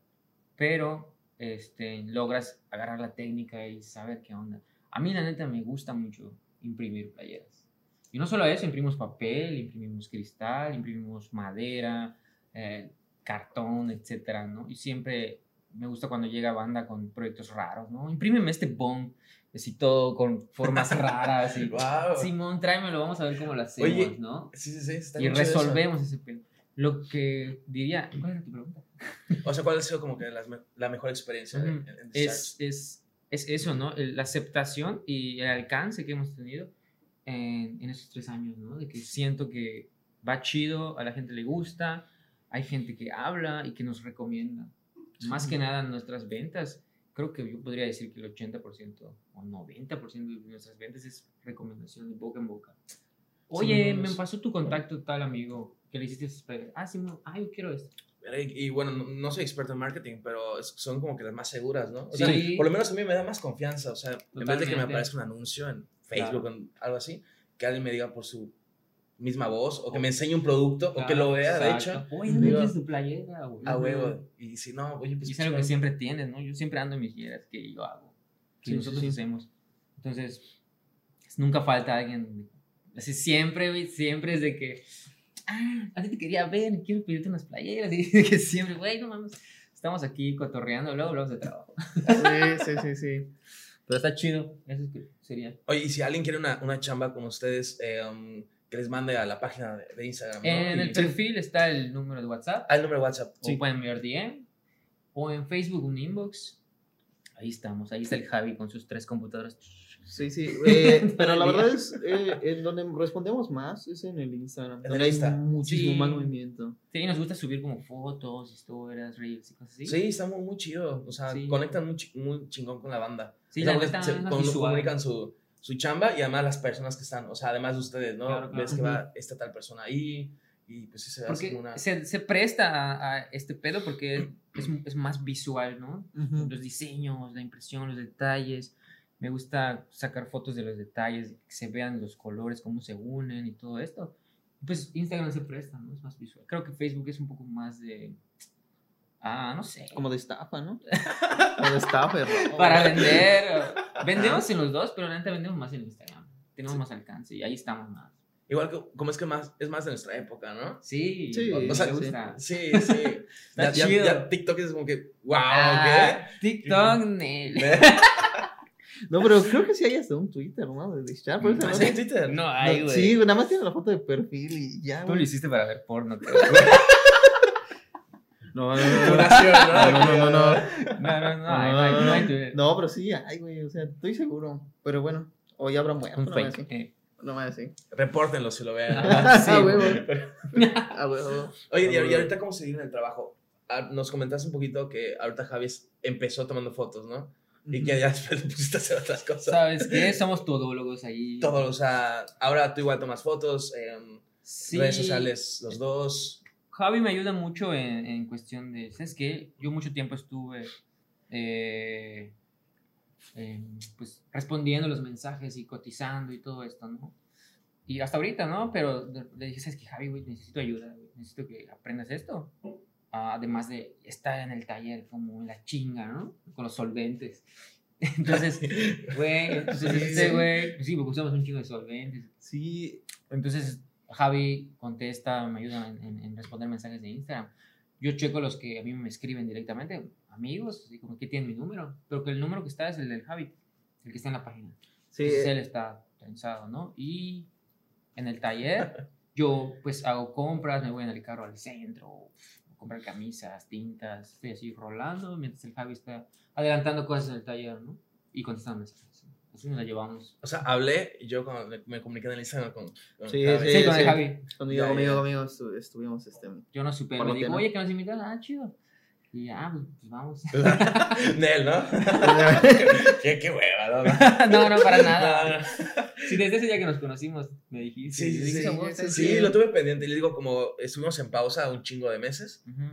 pero este, logras agarrar la técnica y saber qué onda. A mí la neta me gusta mucho imprimir playeras. Y no solo eso, imprimimos papel, imprimimos cristal, imprimimos madera, eh, cartón, etcétera, ¿no? Y siempre me gusta cuando llega banda con proyectos raros, ¿no? Imprímeme este bong, así todo con formas raras y... Wow. Simón, tráemelo, vamos a ver cómo lo hacemos, Oye, ¿no? Sí, sí, sí. está Y chido eso. resolvemos ese pedo. Lo que diría... ¿Cuál era tu pregunta? O sea, ¿cuál ha sido como que me- la mejor experiencia en, Ujú. en, en es, es, es eso, ¿no? La aceptación y el alcance que hemos tenido en, en estos tres años, ¿no? De que siento que va chido, a la gente le gusta, hay gente que habla y que nos recomienda. Más que nada nuestras ventas, creo que yo podría decir que el 80% o 90% de nuestras ventas es recomendación de boca en boca. Oye, no, me pasó tu contacto tal amigo que le hiciste. Ah, sí, no, ah, yo quiero esto. Y, y bueno, no, no soy experto en marketing, pero son como que las más seguras, ¿no? O sea, Sí. por lo menos a mí me da más confianza. O sea, en vez de que me Totalmente. aparezca un anuncio en Facebook o en algo así, que alguien me diga por su misma voz o que me enseñe un producto o que lo vea, de hecho, Exacto. Oye, no dices tu playera, güey. a huevo. Y si no, oye, pues. Y es algo que siempre tienes, ¿no? Yo siempre ando en mis guías que yo hago, que Sí, nosotros sí, hacemos. Entonces, nunca falta alguien. Así siempre, siempre es de que, ah, a ti te quería ver, quiero pedirte unas playeras. Y que siempre, güey, no mames, estamos aquí cotorreando, luego hablamos de trabajo. Sí, sí, sí, sí. Pero está chido, eso es que sería. Oye, y si alguien quiere una, una chamba con ustedes, eh, um, que les mande a la página de, de Instagram. ¿no? En Y- el perfil está el número de WhatsApp, Ah, el número de WhatsApp. o pueden enviar DM, o en Facebook un inbox. Ahí estamos, ahí está el Javi con sus tres computadoras. Sí, sí. eh, pero la verdad es, eh, en donde respondemos más es en el Instagram. En el donde hay Insta. muchísimo Sí. más movimiento. Sí, nos gusta subir como fotos, historias, reels y cosas así. Sí, está muy, muy chido. O sea, Sí. conectan muy, muy chingón con la banda. Sí, la neta, se- con- comunican su, su chamba y además las personas que están, o sea, además de ustedes, ¿no? Claro, claro. Ves que va esta tal persona ahí y pues sí se hace Porque una... se, se presta a, a este pedo porque es, es más visual, ¿no? Ujú. Los diseños, la impresión, los detalles. Me gusta sacar fotos de los detalles, que se vean los colores, cómo se unen y todo esto. Pues Instagram se presta, ¿no? Es más visual. Creo que Facebook es un poco más de... Ah, no sé. Como de estafa, ¿no? o de estafa, ¿no? Para vender. Vendemos en los dos, pero la neta vendemos más en Instagram. Tenemos más alcance y ahí estamos más. Igual que, como es que más, es más de nuestra época, ¿no? Sí, Sí, o sea, me gusta. Sí, sí. Está ya, ya- chido. ya TikTok es como que, wow, Ah, TikTok, Nel. No, pero creo que sí hay hasta un Twitter, ¿no? De Dischar, por eso, ¿Ah, ¿no? sí, en Twitter? No No, hay, güey. Sí, nada más tiene la foto de perfil y ya, Tú güey. lo hiciste para ver porno, creo. No, no, no. No, no, no, no. No, no, no, hay, no hay, no hay. No, pero sí hay, güey. O sea, estoy seguro. Pero bueno, hoy habrá muerto. Un No fake. eh. No me así. Repórtenlo si lo vean. Ah, sí, güey. huevo. Ah, huevo. Oye, y, Ah, ahorita cómo se vive en el trabajo. Ah, Nos comentaste un poquito que ahorita Javi empezó tomando fotos, ¿no? Y que ya después pusiste a hacer otras cosas. ¿Sabes qué? Somos todólogos ahí. Todo, o sea, ahora tú igual tomas fotos, em, Sí. redes sociales los dos. Javi me ayuda mucho en, en cuestión de, ¿sabes qué? Yo mucho tiempo estuve eh, em, pues respondiendo los mensajes y cotizando y todo esto, ¿no? Y hasta ahorita, ¿no? Pero le dije, ¿sabes qué, Javi, güey? Necesito ayuda, güey. Necesito que aprendas esto. Ah, además de estar en el taller como en la chinga, ¿no? Con los solventes. Entonces, güey, entonces este güey, pues sí, porque usamos un chingo de solventes. Sí. Entonces, Javi contesta, me ayuda en, en- en responder mensajes de Instagram. Yo checo los que a mí me escriben directamente, amigos, así como que tienen mi número, pero que el número que está es el del Javi. el que está en la página. Sí, Entonces él está trenzado, ¿no? Y en el taller yo pues hago compras, me voy en el carro al centro, comprar camisas, tintas, estoy así rolando mientras el Javi está adelantando cosas en el taller, ¿no? Y contestando mensajes. Así nos la llevamos. O sea, hablé y yo cuando me- comuniqué en el Instagram con, con Sí, Javi. Sí, con sí. el Javi. conmigo, conmigo, conmigo estu- estuvimos este. Yo no supe, me dijo, oye, que nos invitas, ah, chido. Y ya, pues, pues vamos. Nel, ¿no? qué, qué hueva, ¿no? no, no, para nada. No, no. Sí, desde ese día que nos conocimos, me dijiste. Sí, sí, dije, sí. "Esa voz, sí, Sí, que-". lo tuve pendiente. Y le digo, como estuvimos en pausa un chingo de meses, Ujú.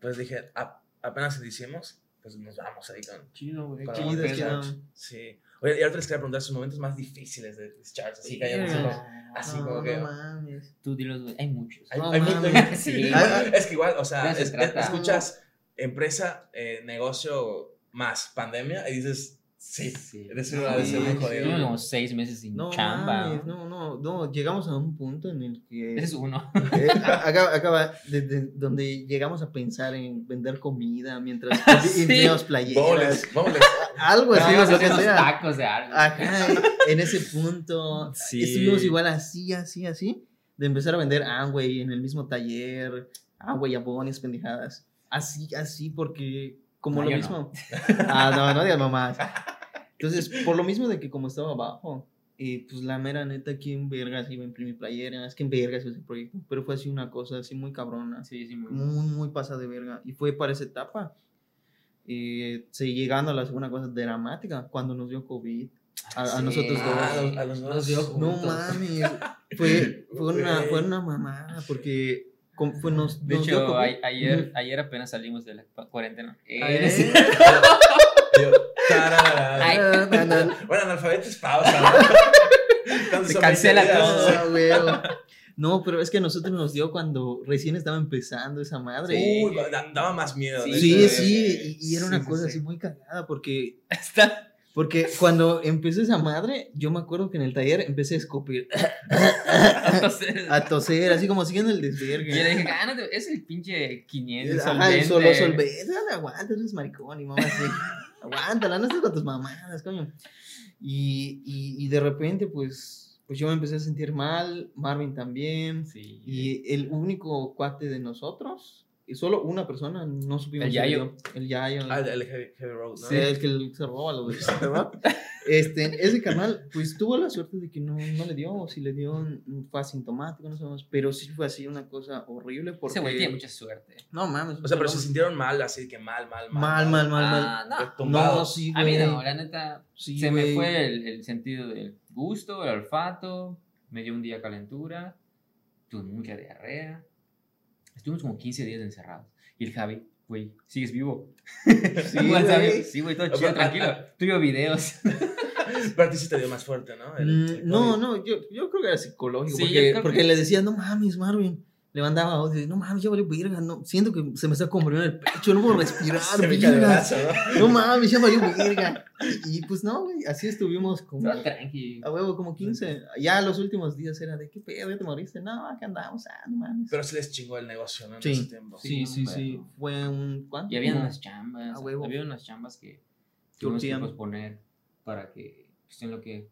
pues dije, "A- apenas hicimos, pues nos vamos ahí con. Chido, güey. Para ¿Cómo chido, chido. Sí. Oye, y ahora les quería preguntar sus momentos más difíciles de Discharge. Así que hayan Ah, así No, como que. no mames. Tú dilos, güey. Hay muchos. Hay, No hay mames. mucho- Sí. Es que igual, o sea, es- escuchas empresa, eh, negocio más pandemia y dices, sí, Sí. eres una de ser jodido. Como seis meses sin No, chamba. mames, no, no, no, llegamos a un punto en el que Ese es uno. eh, a- acaba, acaba de- de- donde llegamos a pensar en vender comida mientras Sí. enviamos playeras, Bowls, bowls. algo así, a lo que sea. tacos de algo. Ajá, en ese punto Sí. estuvimos igual así, así, así, de empezar a vender Amway en el mismo taller, Amway, jabones, pendejadas, así, así, porque como No, lo mismo. Ah, no, no digas mamás. Entonces, por lo mismo de que como estaba abajo, eh, pues la mera neta, ¿quién vergas iba a imprimir playeras? ¿Quién vergas hizo ese proyecto? Pero fue así una cosa así muy cabrona, Sí, sí, muy muy, muy pasada de verga. Y fue para esa etapa. Eh, sí, llegando a la segunda cosa dramática, cuando nos dio COVID. A, a Sí. nosotros dos. Ah, a los- a los Nos dos. dio No mames. Fue, fue, una, fue una mamada porque fue, nos, De nos dio hecho, COVID. a- ayer, ayer apenas salimos de la cu- cuarentena. Eh, no no, no. Bueno, analfabeto es pausa, Se cancela 20 días. todo. Ah. No, pero es que a nosotros nos dio cuando recién estaba empezando esa madre. Uy, da- daba más miedo. Sí, ¿no? Sí, sí, y, y era una sí, cosa sí. así muy cagada porque, Está. Porque cuando empezó esa madre, yo me acuerdo que en el taller empecé a escupir, Entonces, a toser, así como siguiendo el yo le desvergue. dije, ah, no te- es el pinche 500 Ajá, el solo solvente, aguanta, eres maricón y mamá así, aguántala, no estés con tus mamadas, coño. Y, y, y de repente, pues, pues yo me empecé a sentir mal, Marvin también, Sí. y el único cuate de nosotros, y solo una persona, no supimos. El Yayo. El Yayo. Ah, el heavy, heavy road, ¿no? Sí, el que se roba los ¿verdad? Este, ese canal, pues tuvo la suerte de que no, no le dio, o si le dio, fue asintomático, no sabemos, pero sí fue así una cosa horrible porque... Ese güey tiene mucha suerte. No mames. O sea, pero se no, sintieron mal, así que mal, mal, mal. Mal, mal, mal, mal. Ah, no. No, Tumbados. sí, A mí güey. no, la neta, Sí, se me güey. fue el, el sentido del gusto, el olfato, me dio un día calentura, tuve mucha diarrea. Estuvimos como 15 días encerrados. Y el Javi, güey, ¿sigues vivo? Sí, güey. Sí, güey, todo O chido, sea, tranquilo. a- Tuve videos. Pero a ti sí te dio más fuerte, ¿no? El- Mm, el No, COVID. no, yo, yo creo que era psicológico. Sí, yo porque porque que- le decía, no mames, Marvin. Le mandaba audio, no mames, ya valió verga, no, siento que se me está comprimiendo el pecho, no puedo respirar, Se verga. ¿no? No mames, ya valió verga. Y, y, pues no, güey, así estuvimos como, No, tranqui. a huevo, como 15. Ya los últimos días era de, ¿qué pedo? ¿Ya te moriste? No, acá andamos, ah, no mames. Pero sí les chingó el negocio, ¿no? En Sí. ese tiempo. Sí, sí, fue un, ¿cuánto? Y había unas chambas. A huevo. Había unas chambas que tuvimos que posponer para que, pues, en lo que,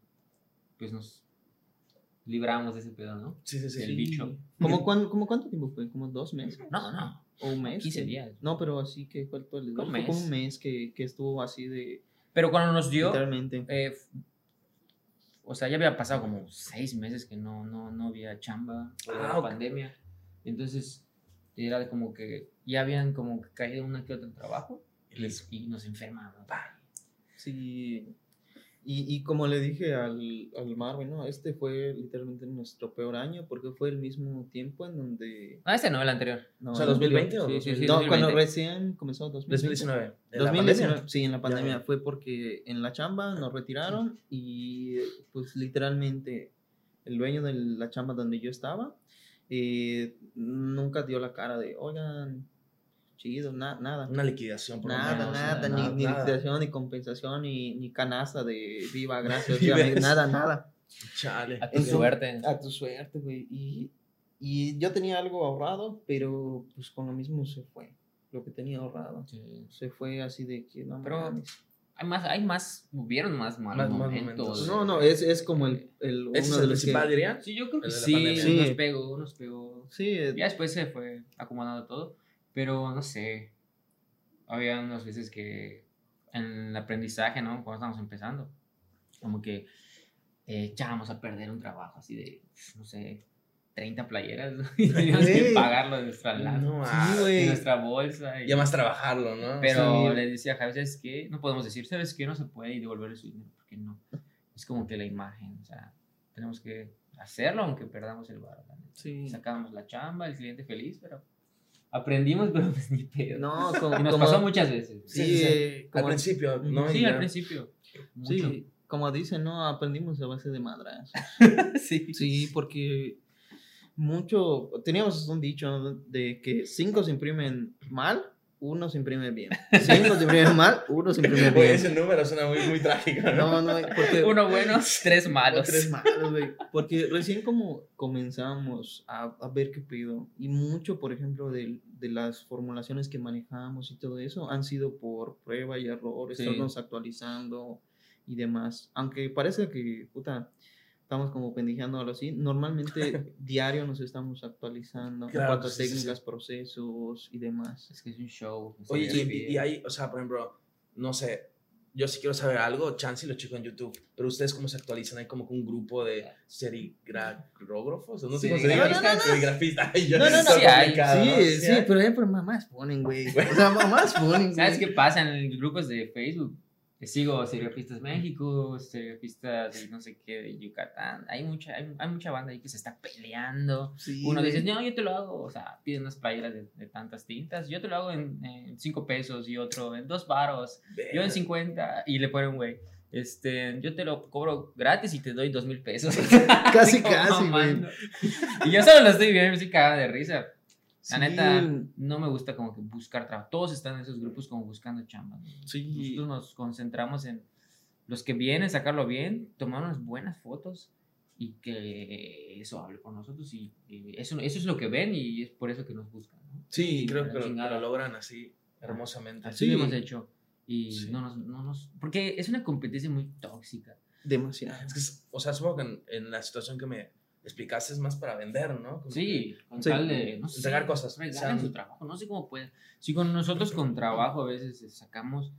pues, nos libramos de ese pedo, ¿no? Sí, sí, sí. El bicho. ¿Cómo, cuán- cómo cuánto tiempo fue? ¿Como dos meses? No, no. ¿O un mes? 15 que- días. No, pero así que fue todo el Un fue como mes. un mes que, que estuvo así de, Pero cuando nos dio, literalmente. eh, o sea, ya había pasado como seis meses que no, no, no había chamba por Ah, la ok. pandemia. Entonces, era como que ya habían como que caído una que otro trabajo Y les- y nos enfermamos. Sí. Y, y como le dije al, al Marvin, ¿no? Este fue literalmente nuestro peor año porque fue el mismo tiempo en donde... Ah, este no, el anterior. No, O sea, el 2020 o. Sí, sí, sí, no, 2020. cuando recién comenzó 2020. 2019. ¿En la 2019, pandemia? sí, en la pandemia ya. fue porque en la chamba nos retiraron y pues literalmente el dueño de la chamba donde yo estaba eh, nunca dio la cara de, oigan, chido, na- nada. Una liquidación, por lo Nada, menos, nada, ¿no? ni, ni Nada. liquidación, ni compensación, ni, ni canasta de viva, gracias, Ni ves. nada, nada. Chale. A tu Entonces- suerte. A tu suerte, güey. Y, y yo tenía algo ahorrado, pero pues con lo mismo se fue. Lo que tenía ahorrado. Sí. Se fue así de que no Pero-. Hay más, hay más, hubieron más malos Más- más momentos. momentos. No, no, es, es como el, el ¿Ese es uno el de los que- principal, dirían? Sí, yo creo que sí. Sí. nos pegó, nos pegó. Sí, eh, Ya después se fue acomodando todo, pero no sé. Había unas veces que en el aprendizaje, ¿no? Cuando estábamos empezando, como que eh, echábamos a perder un trabajo así de, no sé, 30 playeras y teníamos que pagarlo de nuestra lana, No, sí, ah, de nuestra bolsa. Y, Y además trabajarlo, ¿no? pero Sí. le decía a Javi, ¿sabes qué? No podemos decir, ¿sabes qué? No se puede y devolverle su dinero, porque no. Es como que la imagen, o sea, tenemos que hacerlo aunque perdamos el bar. sí. Sacábamos la chamba, el cliente feliz, pero aprendimos, pero pues ni pedo. No, como, y nos como- pasó muchas veces. Sí, Sí, sí, sí. Al principio, ¿no? Sí, al principio. Mucho. sí, como dicen, no, aprendimos a base de madras. sí. Sí, porque mucho, teníamos un dicho de que cinco se imprimen mal, uno se imprime bien. Cinco se imprimen mal, uno se imprime bien. ese número suena muy, muy trágico, ¿no? No, no, porque... Uno bueno, tres malos. Tres malos, güey. Porque recién como comenzamos a, a ver qué pido. Y mucho, por ejemplo, de, de las formulaciones que manejamos y todo eso han sido por prueba y error, Sí. estarnos actualizando y demás. Aunque parece que, puta, estamos como pendejeando algo así. Normalmente diario nos estamos actualizando Claro, en cuanto a sí, sí, sí. técnicas, procesos y demás. Es que es un show. es Oye, y, y- hay, o sea, por ejemplo, no sé, yo si quiero saber algo, chance y lo checo en YouTube, pero ustedes cómo se actualizan, hay como que un grupo de serigrafógrafos, no sé cómo se diga, Serigrafistas. No, no, no. Sí hay. Sí, sí, pero, pero mamás ponen, güey. O sea, mamás ponen, ¿Sabes qué pasa en grupos de Facebook? Sigo Serigrafistas México, Serigrafistas de no sé qué de Yucatán. Hay mucha, hay, hay mucha banda ahí que se está peleando. Sí, Uno dice, no, yo te lo hago, o sea, pide unas playeras de, de tantas tintas, yo te lo hago en, en cinco pesos y otro en dos varos, yo en 50 y le ponen, güey, este, yo te lo cobro gratis y te doy dos mil pesos. Casi, casi, güey. Y yo solo lo estoy viendo me estoy cagada de risa. La Sí, neta, no me gusta como que buscar trabajo. Todos están en esos grupos como buscando chamba. ¿no? Sí. Nosotros nos concentramos en los que vienen, sacarlo bien, tomar unas buenas fotos y que eso hable con nosotros. Y, y eso, eso es lo que ven y es por eso que nos buscan. ¿no? Sí, creo la que lo, lo logran así, hermosamente. Así Sí. lo hemos hecho. Y Sí. no, nos, no nos. Porque es una competencia muy tóxica. Demasiado. Es que, o sea, supongo que en, en la situación que me explicaste es más para vender, ¿no? Como Sí, con Sí. tal de. No sé, Entregar cosas, sean- su trabajo. No sé cómo pueden. Si con nosotros con trabajo a veces eh, sacamos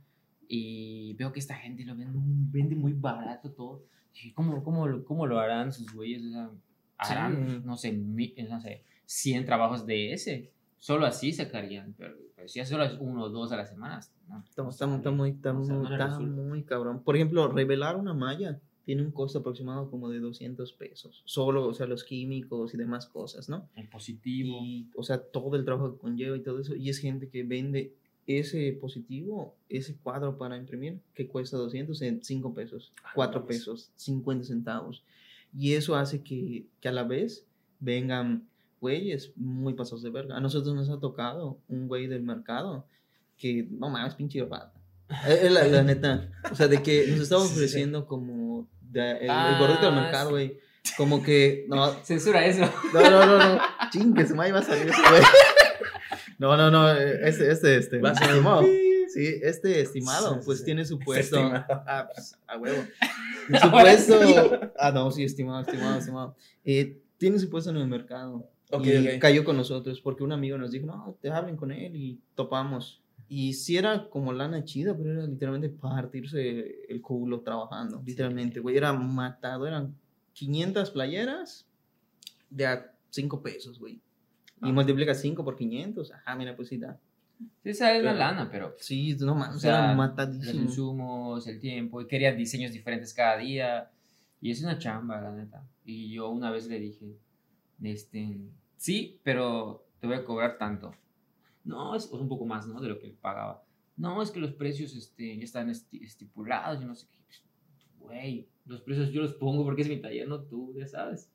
y veo que esta gente lo vende, vende muy barato todo. Dije, ¿cómo, cómo, lo- cómo lo harán sus güeyes? O sea, harán, Sí. no sé, mi- no sé, 100 trabajos de ese. Solo así sacarían. Pero, pero si es solo es uno o dos a la semana. No, no está, sale. está muy, O sea, está muy cabrón. Por ejemplo, revelar una malla tiene un costo aproximado como de 200 pesos. Solo, o sea, los químicos y demás cosas, ¿no? El positivo. Y, o sea, todo el trabajo que conlleva y todo eso. Y es gente que vende ese positivo, ese cuadro para imprimir, que cuesta 200 en 5 pesos, Ah, 4 no mames. pesos, 50 centavos. Y eso hace que, que a la vez vengan güeyes muy pasados de verga. A nosotros nos ha tocado un güey del mercado que, no mames, pinche rata. Eh, eh, la, la neta. O sea, de que nos estaba ofreciendo como de- el, el Ah, gordito del mercado, sí. güey. Como que, no, Censura eso. no, no, no, no. Chingue, se me iba a salir ese güey. No, no, no. Este, este, este. Va a ser Sí, este estimado, Sí, pues sí. tiene su puesto. estimado. Ah, pues, a huevo. Su puesto. Ah, no, sí, estimado, estimado, estimado. Eh, tiene su puesto en el mercado. Ok, y ok. cayó con nosotros porque un amigo nos dijo, no, te hablen con él y topamos. Y sí era como lana chida, pero era literalmente partirse el culo trabajando. Literalmente, güey. Era matado. Eran 500 playeras de a 5 pesos, güey. Y Ah. multiplica 5 por 500. Ajá, mira, pues sí da. Sí, sale Pero- lana, pero Sí, no O mames, sea, era los matadísimo. insumos, el tiempo, y quería diseños diferentes cada día. Y es una chamba, la neta. Y yo una vez le dije, este, sí, pero te voy a cobrar tanto. No, es un poco más, ¿no? De lo que pagaba. No, es que los precios este, ya están esti- estipulados, yo no sé qué. Güey, los precios yo los pongo porque es mi taller, no tú, ya sabes.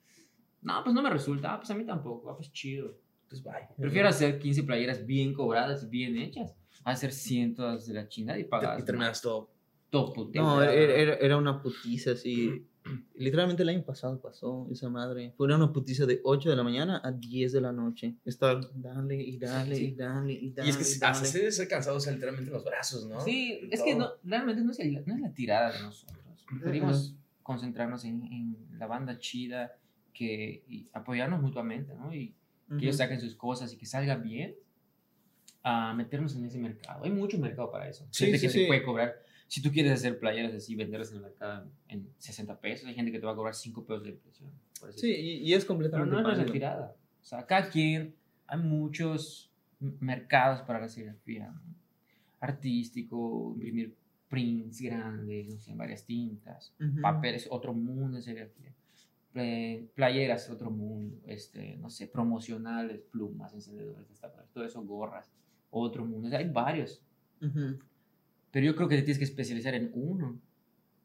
No, pues no me resulta. Ah, pues a mí tampoco. Ah, pues chido. Pues bye. Prefiero hacer 15 playeras bien cobradas, bien hechas, a hacer cientos de la chingada y pagar Y terminas todo. todo puteo. No, era, era, era una putiza así. Literalmente el año pasado pasó esa madre. Fue una putiza de 8 de la mañana a 10 de la noche. Estar dale y dale y dale y dale. Y es que y hasta dale. se debe ser cansado, o sea, literalmente en los brazos, ¿no? Sí, Y es que no, realmente no es, el- no es la tirada de nosotros. Preferimos concentrarnos en, en la banda chida que, y apoyarnos mutuamente, ¿no? Y que ellos saquen sus cosas y que salga bien a meternos en ese mercado. Hay mucho mercado para eso. Sí, gente sí, que sí. te puede cobrar. Si tú quieres hacer playeras así, venderlas en el mercado en 60 pesos, hay gente que te va a cobrar 5 pesos de impresión. Sí, y, y es pero completamente no es nuestra válido. tirada. O sea, cada quien, hay muchos mercados para la serigrafía. ¿no? Artístico, imprimir prints grandes, no sé, en varias tintas. Ujú. Papeles, otro mundo de serigrafía. Pla- Playeras, otro mundo. Este, no sé, promocionales, plumas, encendedores, todo eso, gorras, otro mundo. O sea, hay varios. Ujú. Pero yo creo que te tienes que especializar en uno.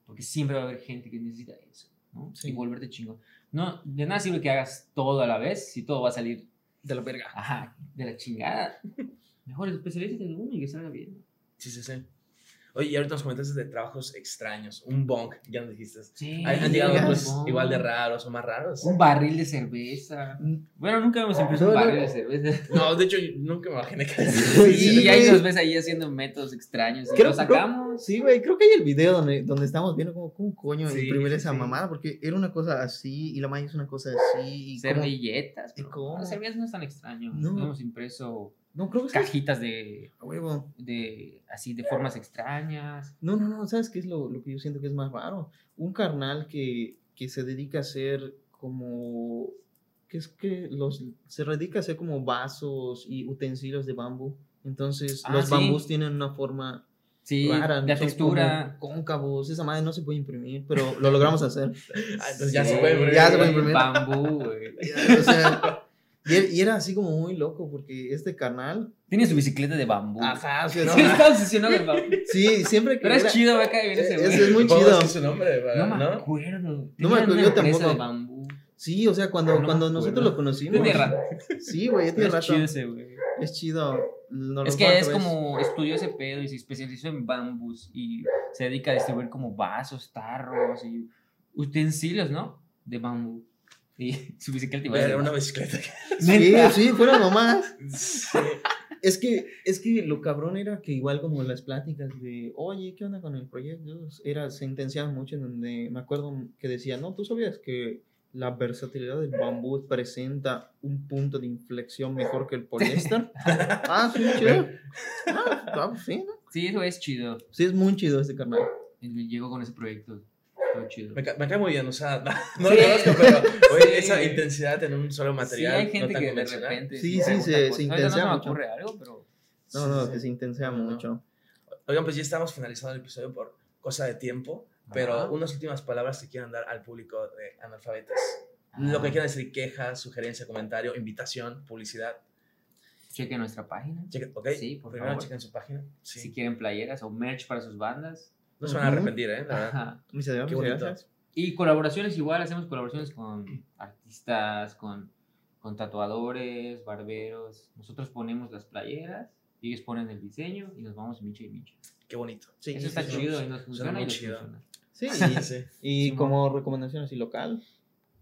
Porque siempre va a haber gente que necesita eso. ¿no? Sí. Y volverte chingón. No, de nada sirve que hagas todo a la vez si todo va a salir De la verga. ajá, de la chingada. Mejor especialízate en uno y que salga bien. Sí, sí, sí. Oye, y ahorita nos comentaste de trabajos extraños. Un bong, ya nos dijiste. Sí, ¿Han, han llegado otros igual de raros o más raros? Un barril de cerveza. Bueno, nunca hemos empezado un No, no. barril de cerveza. No, de hecho, nunca me imaginé que Sí, y ahí nos ves ahí haciendo métodos extraños. Y Creo- lo sacamos. Sí, güey, creo que hay el video donde, donde estamos viendo cómo, cómo coño Sí, imprimir sí, esa sí. mamada, porque era una cosa así y la malla es una cosa así. Y Servilletas. ¿Y? Las servilletas no es tan extraño. No. Hemos impreso No, creo que es cajitas de, a huevo. de así de formas extrañas. No, no, no, ¿sabes qué es lo, lo que yo siento que es más raro? Un carnal que, que se dedica a hacer como... que es que los, se dedica a hacer como vasos y utensilios de bambú. Entonces, Ah, los sí. bambús tienen una forma Sí, rara. la textura. Cóncavos, esa madre no se puede imprimir, pero lo logramos hacer. Ah, entonces ya Sí, se puede imprimir. ya se puede imprimir. Bambú, güey. o sea, y, era- y era así como muy loco, porque este carnal... Tiene su bicicleta de bambú. Ajá, Sí, pero- está obsesionado del bambú. Sí, siempre que... Pero es era- chido, va a caer bien ese Es- güey. es muy ¿Cómo chido. es su nombre? No ¿no? me acuerdo. No me acuerdo, yo tampoco. de bambú. Sí, o sea, cuando, No cuando nosotros lo conocimos... Tiene rato. Sí, güey, Es rato. chido ese, güey. Es chido. No Es que es como estudió ese pedo y se especializó en bambús y se dedica a distribuir como vasos, tarros y utensilios, ¿no? De bambú. Y su bicicleta igual. Era una bicicleta. Sí, sí, fueron nomás. Sí. Es que, es que lo cabrón era que igual como las pláticas de, oye, ¿qué onda con el proyecto? Era, se intensiaban mucho en donde me acuerdo que decía, no, tú sabías que la versatilidad del bambú presenta un punto de inflexión mejor que el poliéster. ah, sí, chido. Ah, ah, sí, ¿no? Sí, eso es chido. Sí, es muy chido este carnal. Llegó con ese proyecto. Chido. Me, ca- me cae muy bien, o sea, no, no Sí. lo conozco, pero oye, Sí, esa intensidad en un solo Sí, material. hay no gente tan que de repente. Sí, sí, se- se intensea no me mucho. ocurre algo, pero. No, Sí, no, sí. que se intensea No, no. mucho. Oigan, pues ya estamos finalizando el episodio por cosa de tiempo, pero Ajá. unas últimas palabras que quieran dar al público de analfabetas. Lo que Ah, quieran decir, queja, sugerencia, comentario, invitación, publicidad. Cheque nuestra página. Chequen, ¿ok? Sí, por Primero favor. chequen su página. Sí. Si quieren playeras o merch para sus bandas. No se van a arrepentir, ¿eh? La verdad. Ajá. Muchas gracias. Qué bonito. gracias. Y colaboraciones igual, hacemos colaboraciones con artistas, con, con tatuadores, barberos. Nosotros ponemos las playeras, y ellos ponen el diseño y nos vamos micha y micha. Qué bonito. Sí, Eso sí, está sí, chido sí. y nos funciona y nos chido. funciona. Sí, Sí, y-. Y como recomendación así local,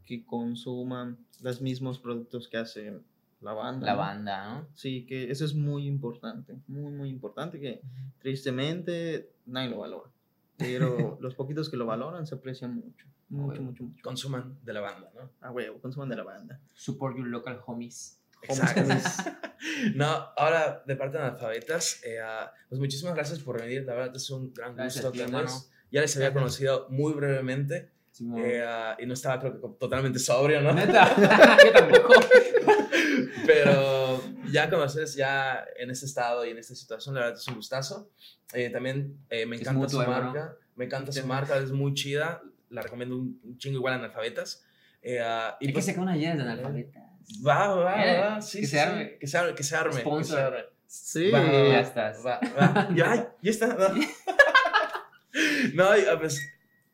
que consuman los mismos productos que hace la banda. La ¿no? banda, ¿no? Sí, que eso es muy importante, muy, muy importante, que tristemente nadie lo valora. Pero los poquitos que lo valoran se aprecian mucho, mucho, mucho, mucho. Consuman de la banda, ¿no? A huevo, consuman de la banda. Support your local homies. Exacto. no, ahora de parte de analfabetas, eh, ah, pues muchísimas gracias por venir. La verdad es un gran gusto tenerlos. Ya les había conocido muy brevemente Simón. eh, ah, y no estaba creo que totalmente sobrio, ¿no? Neta, yo tampoco. Pero ya conoces ya en este estado y en esta situación, la verdad es un gustazo. Eh, también eh, me encanta mutuo, su marca, me encanta su Sí. marca, es muy chida, la recomiendo un, un chingo igual a analfabetas. Eh, ah, y Hay que pues, sacar una llave de analfabetas. va, va, Eh, va, sí, que sí, se sí, arme. que se arme, que se arme, que se Sponsor. arme. Sí, Va, Ya estás. va, va. Ya, ya está. No, No, y, ah, pues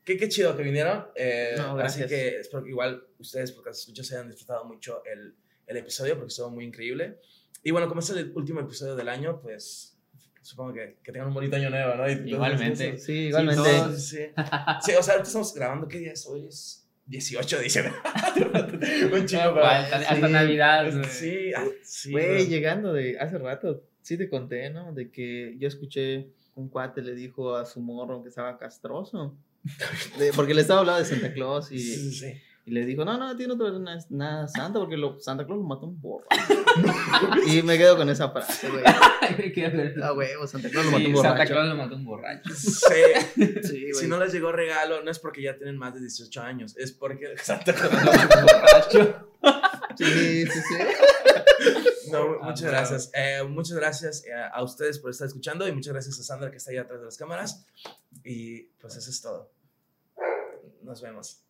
qué, qué chido que vinieron. eh, No, así gracias. que espero que igual ustedes, porque escuchas, hayan disfrutado mucho el, el episodio, porque estuvo muy increíble. Y bueno, como es el último episodio del año, pues supongo que, que tengan un bonito año nuevo, ¿no? Y Igualmente. eso. Sí, igualmente. No, sí. Sí, o sea, estamos grabando, ¿qué día es? Hoy es 18 de diciembre. un chico, No, para- hasta, hasta sí. Navidad. güey. Sí, ah, sí. Güey. llegando de hace rato, sí te conté, ¿no? De que yo escuché un cuate le dijo a su morro que estaba castroso. De- porque le estaba hablando de Santa Claus y, Sí, sí, y le dijo, no, no, tiene no nada, nada santa porque lo, Santa Claus lo mató un borracho. y me quedo con esa frase, güey. Ay, me quedo con- Ah, huevo, Santa Claus lo mató Sí, un Santa borracho. Claus lo mató un borracho. Sí. Si no les llegó regalo, no es porque ya tienen más de 18 años, es porque Santa Claus borracho. Sí, sí, sí. No, Ah, muchas gracias. Eh, muchas gracias eh, a ustedes por estar escuchando y muchas gracias a Sandra que está ahí atrás de las cámaras. Y pues eso es todo. Nos vemos.